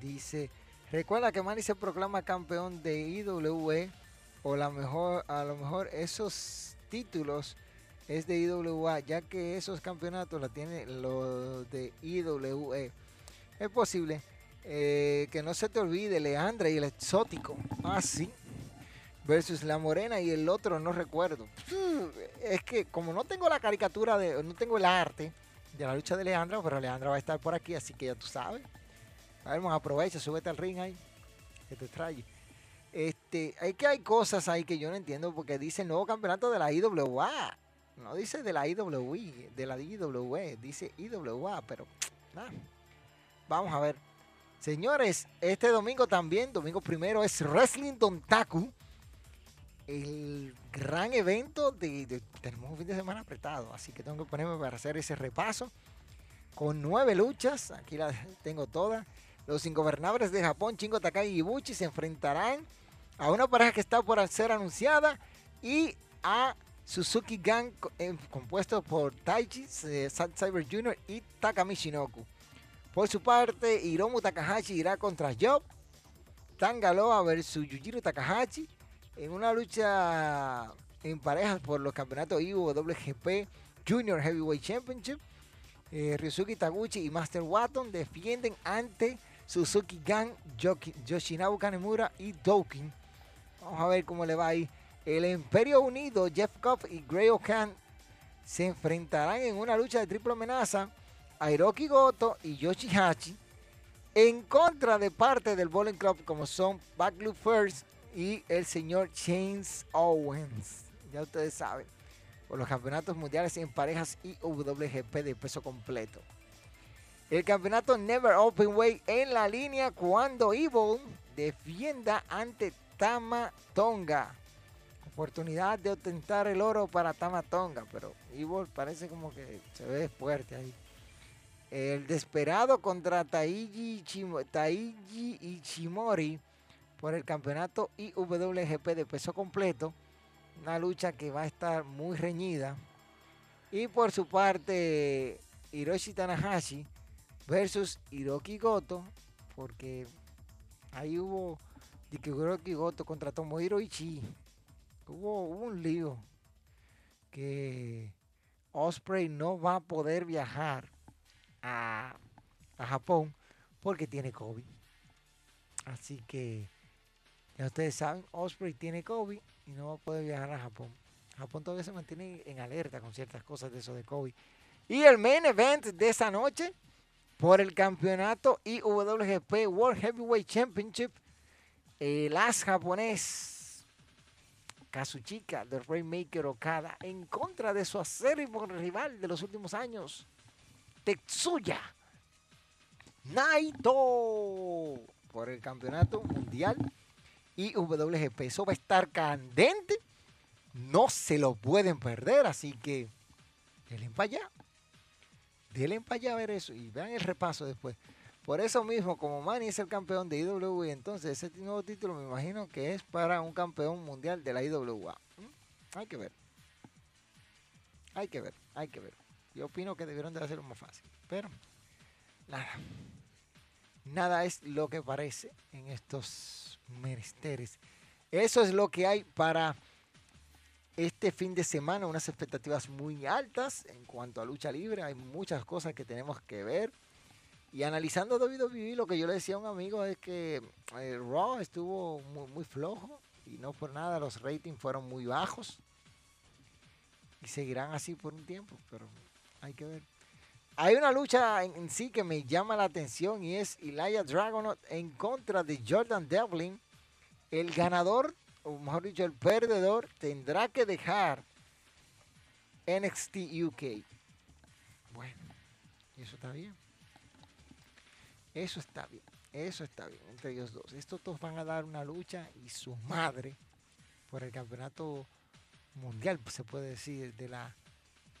A: Dice, recuerda que Manny se proclama campeón de IWE o a lo mejor esos títulos es de IWA, ya que esos campeonatos la tiene los de IWE. Es posible eh, que no se te olvide Leandra y el exótico. Ah, sí. Versus la morena y el otro no recuerdo. Es que como no tengo la caricatura de, no tengo el arte de la lucha de Leandra, pero Leandra va a estar por aquí, así que ya tú sabes. A ver, aprovecha, súbete al ring ahí, que te trae. Este, hay que hay cosas ahí que yo no entiendo porque dice nuevo campeonato de la IWA. No dice de la IWI, de la IWE, dice IWA, pero nada. Vamos a ver. Señores, este domingo también, domingo primero, es Wrestling Dontaku. El gran evento de, Tenemos un fin de semana apretado, así que tengo que ponerme para hacer ese repaso. Con nueve luchas, aquí las tengo todas. Los ingobernables de Japón, Chingo Takai y Ibuchi, se enfrentarán a una pareja que está por ser anunciada y a Suzuki Gang compuesto por Taichi, eh, Cyber Jr. y Takami Shinoku. Por su parte, Hiromu Takahashi irá contra Job, Tangaloa versus Yujiro Takahashi en una lucha en parejas por los campeonatos IWGP Junior Heavyweight Championship. Eh, Taguchi y Master Watton defienden ante Suzuki Gang, Yoshinabu Kanemura y Dokin. Vamos a ver cómo le va ahí. El Imperio Unido, Jeff Cobb y Gray O'Kan se enfrentarán en una lucha de triple amenaza a Hiroki Goto y Yoshihachi en contra de parte del Bowling Club como son Backloop First y el señor James Owens. Ya ustedes saben, por los campeonatos mundiales en parejas y WGP de peso completo el campeonato Never Open Way en la línea cuando Evil defienda ante Tama Tonga. Oportunidad de ostentar el oro para Tama Tonga, pero Evil parece como que se ve fuerte ahí. El desesperado contra Taiji, Taiji Ichimori por el campeonato IWGP de peso completo. Una lucha que va a estar muy reñida. Y por su parte, Hiroshi Tanahashi versus Hiroki Goto, porque ahí hubo de que Hiroki Goto contra Tomohiro Ishii. Hubo, un lío que Osprey no va a poder viajar a, a Japón porque tiene COVID. Así que ya ustedes saben, Osprey tiene COVID y no va a poder viajar a Japón. Japón todavía se mantiene en alerta con ciertas cosas de eso de COVID. Y el main event de esa noche por el campeonato IWGP World Heavyweight Championship. El as japonés Kazuchika de Rainmaker Okada en contra de su acérrimo rival de los últimos años, Tetsuya Naito, por el campeonato mundial IWGP. Eso va a estar candente. No se lo pueden perder, así que denle para allá. Denle para allá a ver eso y vean el repaso después. Por eso mismo, como Manny es el campeón de IWA, entonces ese nuevo título me imagino que es para un campeón mundial de la IWA. ¿Mm? Hay que ver. Hay que ver, hay que ver. Yo opino que debieron de hacerlo más fácil. Pero, nada. Nada es lo que parece en estos menesteres. Eso es lo que hay para este fin de semana, unas expectativas muy altas en cuanto a lucha libre. Hay muchas cosas que tenemos que ver. Y analizando WWE, lo que yo le decía a un amigo es que el Raw estuvo muy, muy flojo y no por nada los ratings fueron muy bajos. Y seguirán así por un tiempo, pero hay que ver. Hay una lucha en, sí que me llama la atención y es Elijah Dragonot en contra de Jordan Devlin. El ganador, o mejor dicho, el perdedor, tendrá que dejar NXT UK. Bueno, eso está bien. Eso está bien. Eso está bien entre ellos dos. Estos dos van a dar una lucha y su madre por el campeonato mundial, se puede decir, de la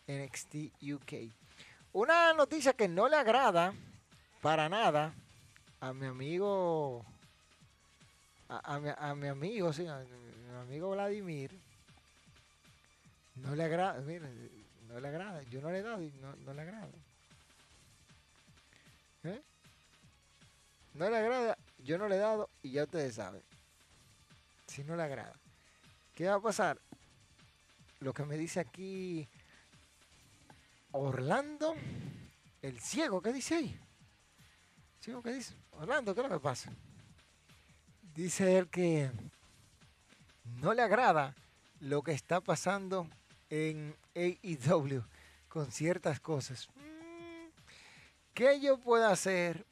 A: NXT UK. Una noticia que no le agrada para nada a mi amigo, a, mi, amigo, sí, a mi, amigo Vladimir, no le agrada, no le agrada, yo no le he dado y no, no le agrada. ¿Eh? No le agrada, yo no le he dado y ya ustedes saben. Si no le agrada. ¿Qué va a pasar? Lo que me dice aquí Orlando, el ciego, ¿qué dice ahí? ¿Ciego qué dice? Orlando, ¿qué es lo que pasa? Dice él que no le agrada lo que está pasando en AEW con ciertas cosas. Mm, ¿Qué yo puedo hacer?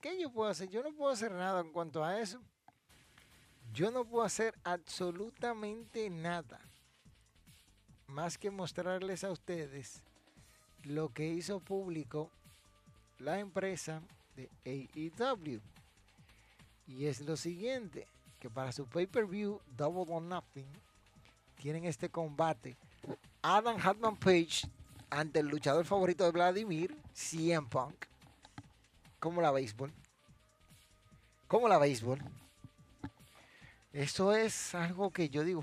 A: ¿Qué yo puedo hacer? Yo no puedo hacer nada en cuanto a eso. Yo no puedo hacer absolutamente nada más que mostrarles a ustedes lo que hizo público la empresa de AEW. Y es lo siguiente, que para su pay-per-view Double or Nothing tienen este combate Adam Hartman Page ante el luchador favorito de Vladimir, CM Punk. ¿Cómo la béisbol? ¿Cómo la béisbol? Eso es algo que yo digo.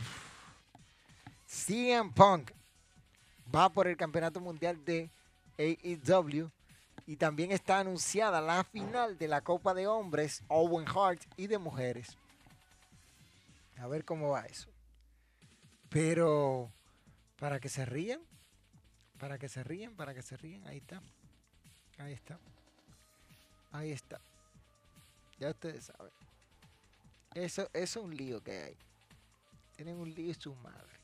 A: CM Punk va por el campeonato mundial de AEW y también está anunciada la final de la Copa de Hombres, Owen Hart y de mujeres. A ver cómo va eso. Pero para que se rían, para que se rían, para que se rían, ahí está. Ahí está. Ahí está. Ya ustedes saben. Eso, eso es un lío que hay. Tienen un lío y su madre.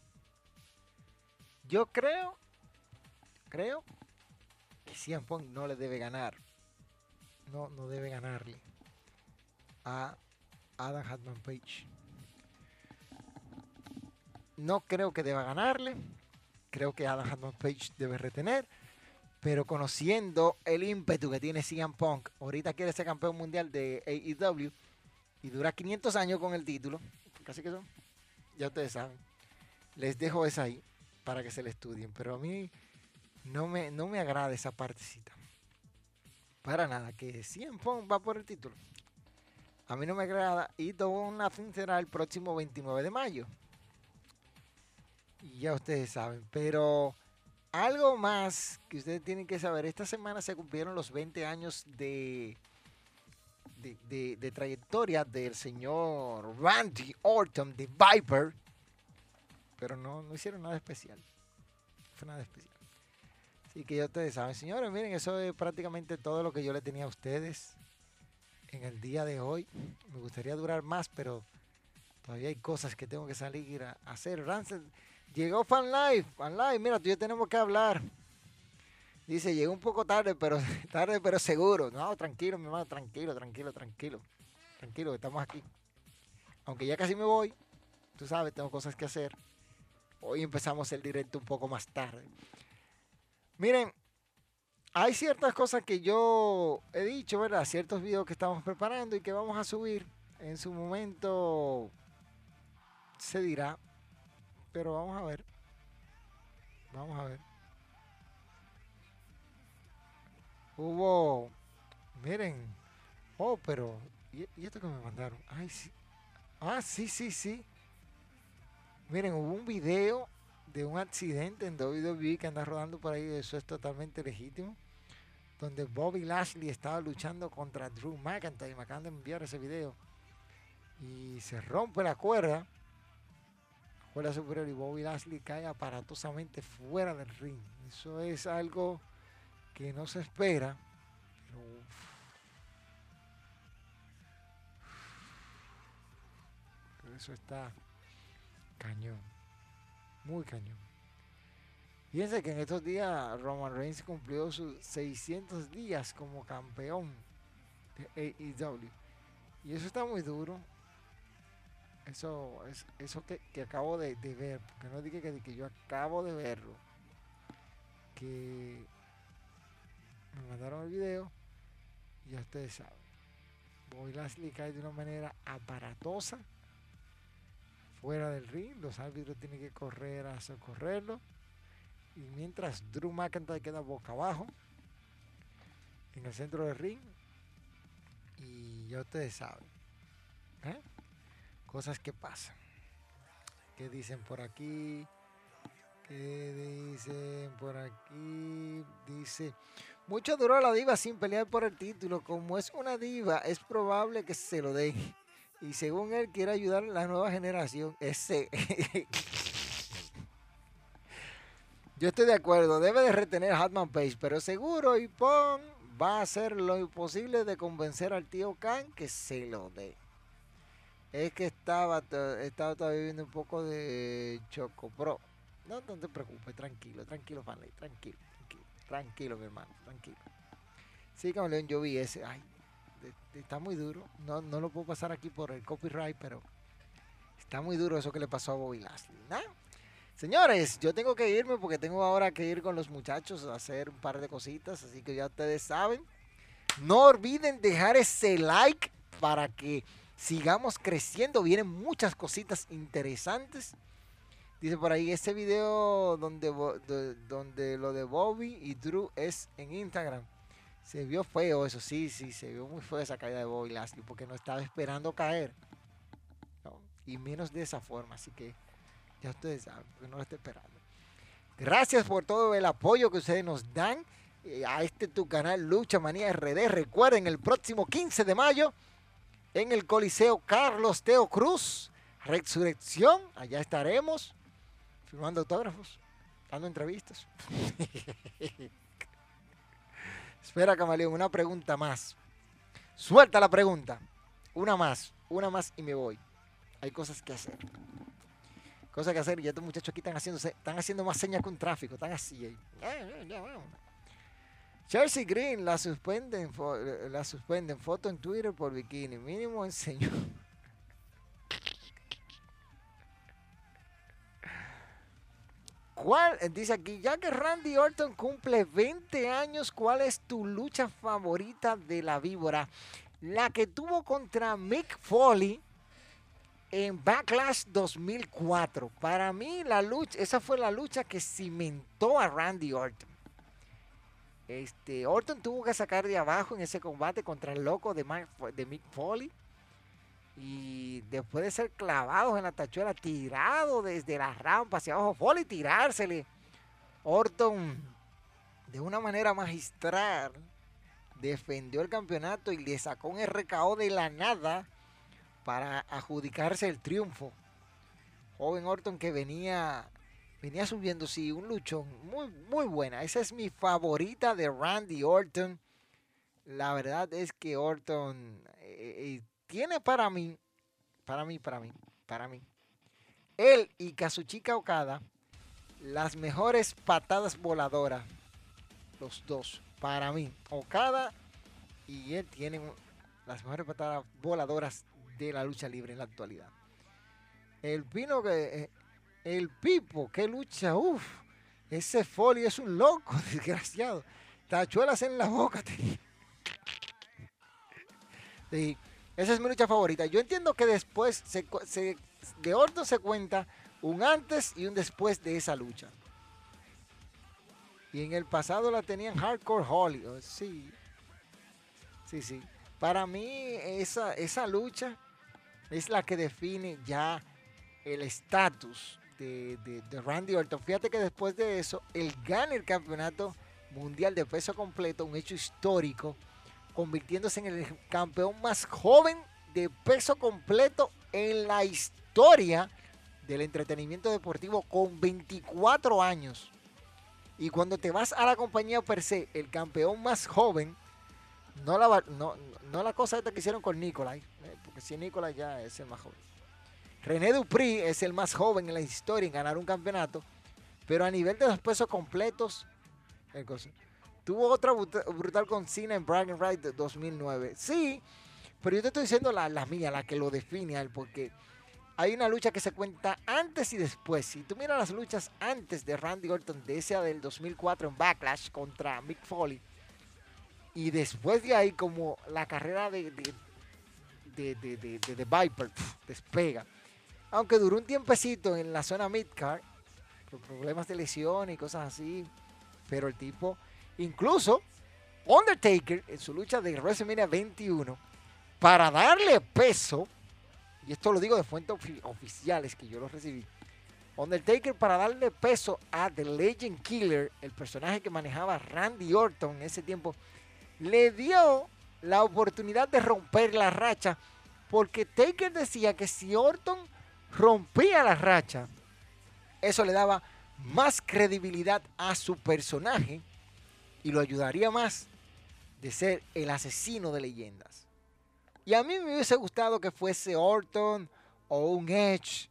A: Yo creo, creo CM Punk no le debe ganar. No, no debe ganarle a Adam Hatman Page. No creo que deba ganarle. Creo que Adam Hatman Page debe retener. Pero conociendo el ímpetu que tiene CM Punk, ahorita quiere ser campeón mundial de AEW y dura 500 años con el título. Casi que son. Ya ustedes saben. Les dejo esa ahí para que se le estudien. Pero a mí no me, no me agrada esa partecita. Para nada, que siempre va por el título. A mí no me agrada y una fin será el próximo 29 de mayo. Y ya ustedes saben, pero algo más que ustedes tienen que saber, esta semana se cumplieron los 20 años de, de, de trayectoria del señor Randy Orton de Viper pero no, no hicieron nada especial. Fue nada especial. Así que ya ustedes saben, señores, miren, eso es prácticamente todo lo que yo le tenía a ustedes en el día de hoy. Me gustaría durar más, pero todavía hay cosas que tengo que salir a hacer. Rancel, llegó Fan Life, Fan Life, mira, tú y yo tenemos que hablar. Dice, llegó un poco tarde, pero tarde, pero seguro. No, tranquilo, mi hermano, tranquilo, tranquilo, tranquilo. Tranquilo, estamos aquí. Aunque ya casi me voy, tú sabes, tengo cosas que hacer. Hoy empezamos el directo un poco más tarde. Miren, hay ciertas cosas que yo he dicho, ¿verdad? Ciertos videos que estamos preparando y que vamos a subir. En su momento se dirá. Pero vamos a ver. Vamos a ver. Hubo. Miren. Oh, pero. ¿Y, esto que me mandaron? Ay, sí. Ah, sí, sí, sí. Miren, hubo un video de un accidente en WWE que anda rodando por ahí, eso es totalmente legítimo, donde Bobby Lashley estaba luchando contra Drew McIntyre, me acaban de enviar ese video. y se rompe la cuerda, la cuerda superior y Bobby Lashley cae aparatosamente fuera del ring. Eso es algo que no se espera, pero eso está cañón, muy cañón. Fíjense que en estos días Roman Reigns cumplió sus 600 días como campeón de AEW. Y eso está muy duro. Eso, es, eso que, acabo de, ver, porque no dije que, que yo acabo de verlo. Que me mandaron el video y ya ustedes saben. Bobby Lashley cae de una manera aparatosa fuera del ring. Los árbitros tienen que correr a socorrerlo. Y mientras Drew McIntyre queda boca abajo en el centro del ring. Y ya ustedes saben. ¿eh? Cosas que pasan. ¿Qué dicen por aquí? ¿Qué dicen por aquí? Dice, mucho duró la diva sin pelear por el título. Como es una diva, es probable que se lo den. Y según él, quiere ayudar a la nueva generación. Ese. Yo estoy de acuerdo, debe de retener a Hatman Page, pero seguro Ipon va a hacer lo imposible de convencer al tío Khan que se lo dé. Es que estaba, estaba todavía viviendo un poco de choco, bro. No, no te preocupes, tranquilo, tranquilo, Fanley, tranquilo, tranquilo, tranquilo, mi hermano, tranquilo. Sí, Camaleón, yo vi ese. Ay, está muy duro. No, no lo puedo pasar aquí por el copyright, pero está muy duro eso que le pasó a Bobby Lashley. Señores, yo tengo que irme porque tengo ahora que ir con los muchachos a hacer un par de cositas, así que ya ustedes saben. No olviden dejar ese like para que sigamos creciendo. Vienen muchas cositas interesantes. Dice por ahí, ese video donde, donde lo de Bobby y Drew es en Instagram. Se vio feo eso, sí, sí, se vio muy feo esa caída de Bobby porque no estaba esperando caer. Y menos de esa forma, así que ya ustedes saben, porque no lo estoy esperando. Gracias por todo el apoyo que ustedes nos dan eh, a este tu canal Lucha Manía RD. Recuerden, el próximo 15 de mayo en el Coliseo Carlos Teo Cruz, Resurrección, allá estaremos firmando autógrafos, dando entrevistas. Espera, Camaleón, una pregunta más. Suelta la pregunta. Una más, una más y me voy. Hay cosas que hacer cosas que hacer. Y estos muchachos aquí están haciendo, están haciendo más señas un tráfico. Están así. Chelsea Green la suspenden, la suspenden foto en Twitter por bikini. Mínimo enseñó. ¿Cuál? Dice aquí, ya que Randy Orton cumple 20 años, ¿cuál es tu lucha favorita de la víbora? La que tuvo contra Mick Foley en Backlash 2004. Para mí, la lucha, esa fue la lucha que cimentó a Randy Orton. Este, Orton tuvo que sacar de abajo en ese combate contra el loco de, de Mick Foley. Y después de ser clavados en la tachuela, tirado desde la rampa hacia abajo, Foley tirársele. Orton, de una manera magistral, defendió el campeonato y le sacó un RKO de la nada para adjudicarse el triunfo. Joven Orton que venía venía subiendo, sí, un luchón muy, muy buena. Esa es mi favorita de Randy Orton. La verdad es que Orton eh, eh, tiene para mí, para mí, para mí, para mí, él y Kazuchika Okada, las mejores patadas voladoras. Los dos, para mí. Okada y él tienen las mejores patadas voladoras de la lucha libre en la actualidad. El Pino que. Eh, el Pipo, que lucha, uff. Ese Foley es un loco, desgraciado. Tachuelas en la boca. Sí, esa es mi lucha favorita. Yo entiendo que después de Orton se cuenta un antes y un después de esa lucha. Y en el pasado la tenían Hardcore Holly. Oh, sí. Sí, sí. Para mí esa, esa lucha es la que define ya el estatus de, Randy Orton. Fíjate que después de eso, él gana el campeonato mundial de peso completo, un hecho histórico, convirtiéndose en el campeón más joven de peso completo en la historia del entretenimiento deportivo con 24 años. Y cuando te vas a la compañía per se, el campeón más joven, no la, no, no la cosa que hicieron con Nicolai, eh, porque si Nicolai ya es el más joven. René Dupri es el más joven en la historia en ganar un campeonato, pero a nivel de los pesos completos, tuvo otra brutal con Cena en Bragging Right de 2009. Sí, pero yo te estoy diciendo la, la mía, la que lo define a él, porque hay una lucha que se cuenta antes y después. Si tú miras las luchas antes de Randy Orton, de esa del 2004 en Backlash contra Mick Foley, y después de ahí como la carrera de, de, de, de Viper despega. Aunque duró un tiempecito en la zona midcard, por problemas de lesión y cosas así, pero el tipo, incluso Undertaker en su lucha de WrestleMania 21, para darle peso y esto lo digo de fuentes oficiales que yo lo recibí, Undertaker para darle peso a The Legend Killer, el personaje que manejaba Randy Orton en ese tiempo, le dio la oportunidad de romper la racha, porque Taker decía que si Orton rompía la racha, eso le daba más credibilidad a su personaje y lo ayudaría más de ser el asesino de leyendas. Y a mí me hubiese gustado que fuese Orton o un Edge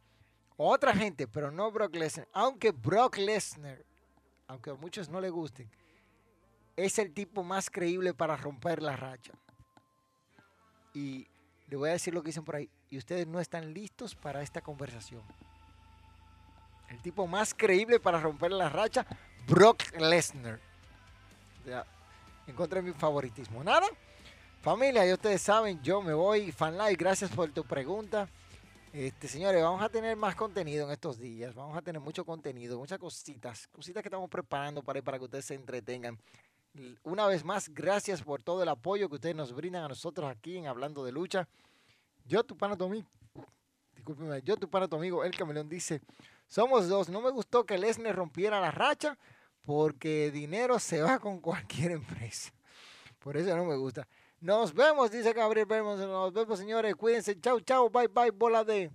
A: o otra gente, pero no Brock Lesnar. Aunque Brock Lesnar, aunque a muchos no le gusten, es el tipo más creíble para romper la racha. Y le voy a decir lo que dicen por ahí. Y ustedes no están listos para esta conversación. El tipo más creíble para romper la racha, Brock Lesnar. Encontré mi favoritismo. Nada. Familia, ya ustedes saben, yo me voy. Fanlight, gracias por tu pregunta. Este, señores, vamos a tener más contenido en estos días. Vamos a tener mucho contenido, muchas cositas, cositas que estamos preparando para, para que ustedes se entretengan. Una vez más, gracias por todo el apoyo que ustedes nos brindan a nosotros aquí en Hablando de Lucha. Yo, tu pana, tu amigo, discúlpeme, yo, tu pana, tu amigo, El Camaleón dice, somos dos, no me gustó que Lesnar rompiera la racha porque dinero se va con cualquier empresa. Por eso no me gusta. Nos vemos, dice Gabriel Bermos. Nos vemos, señores. Cuídense. Chau, chau. Bye, bye. Bola de.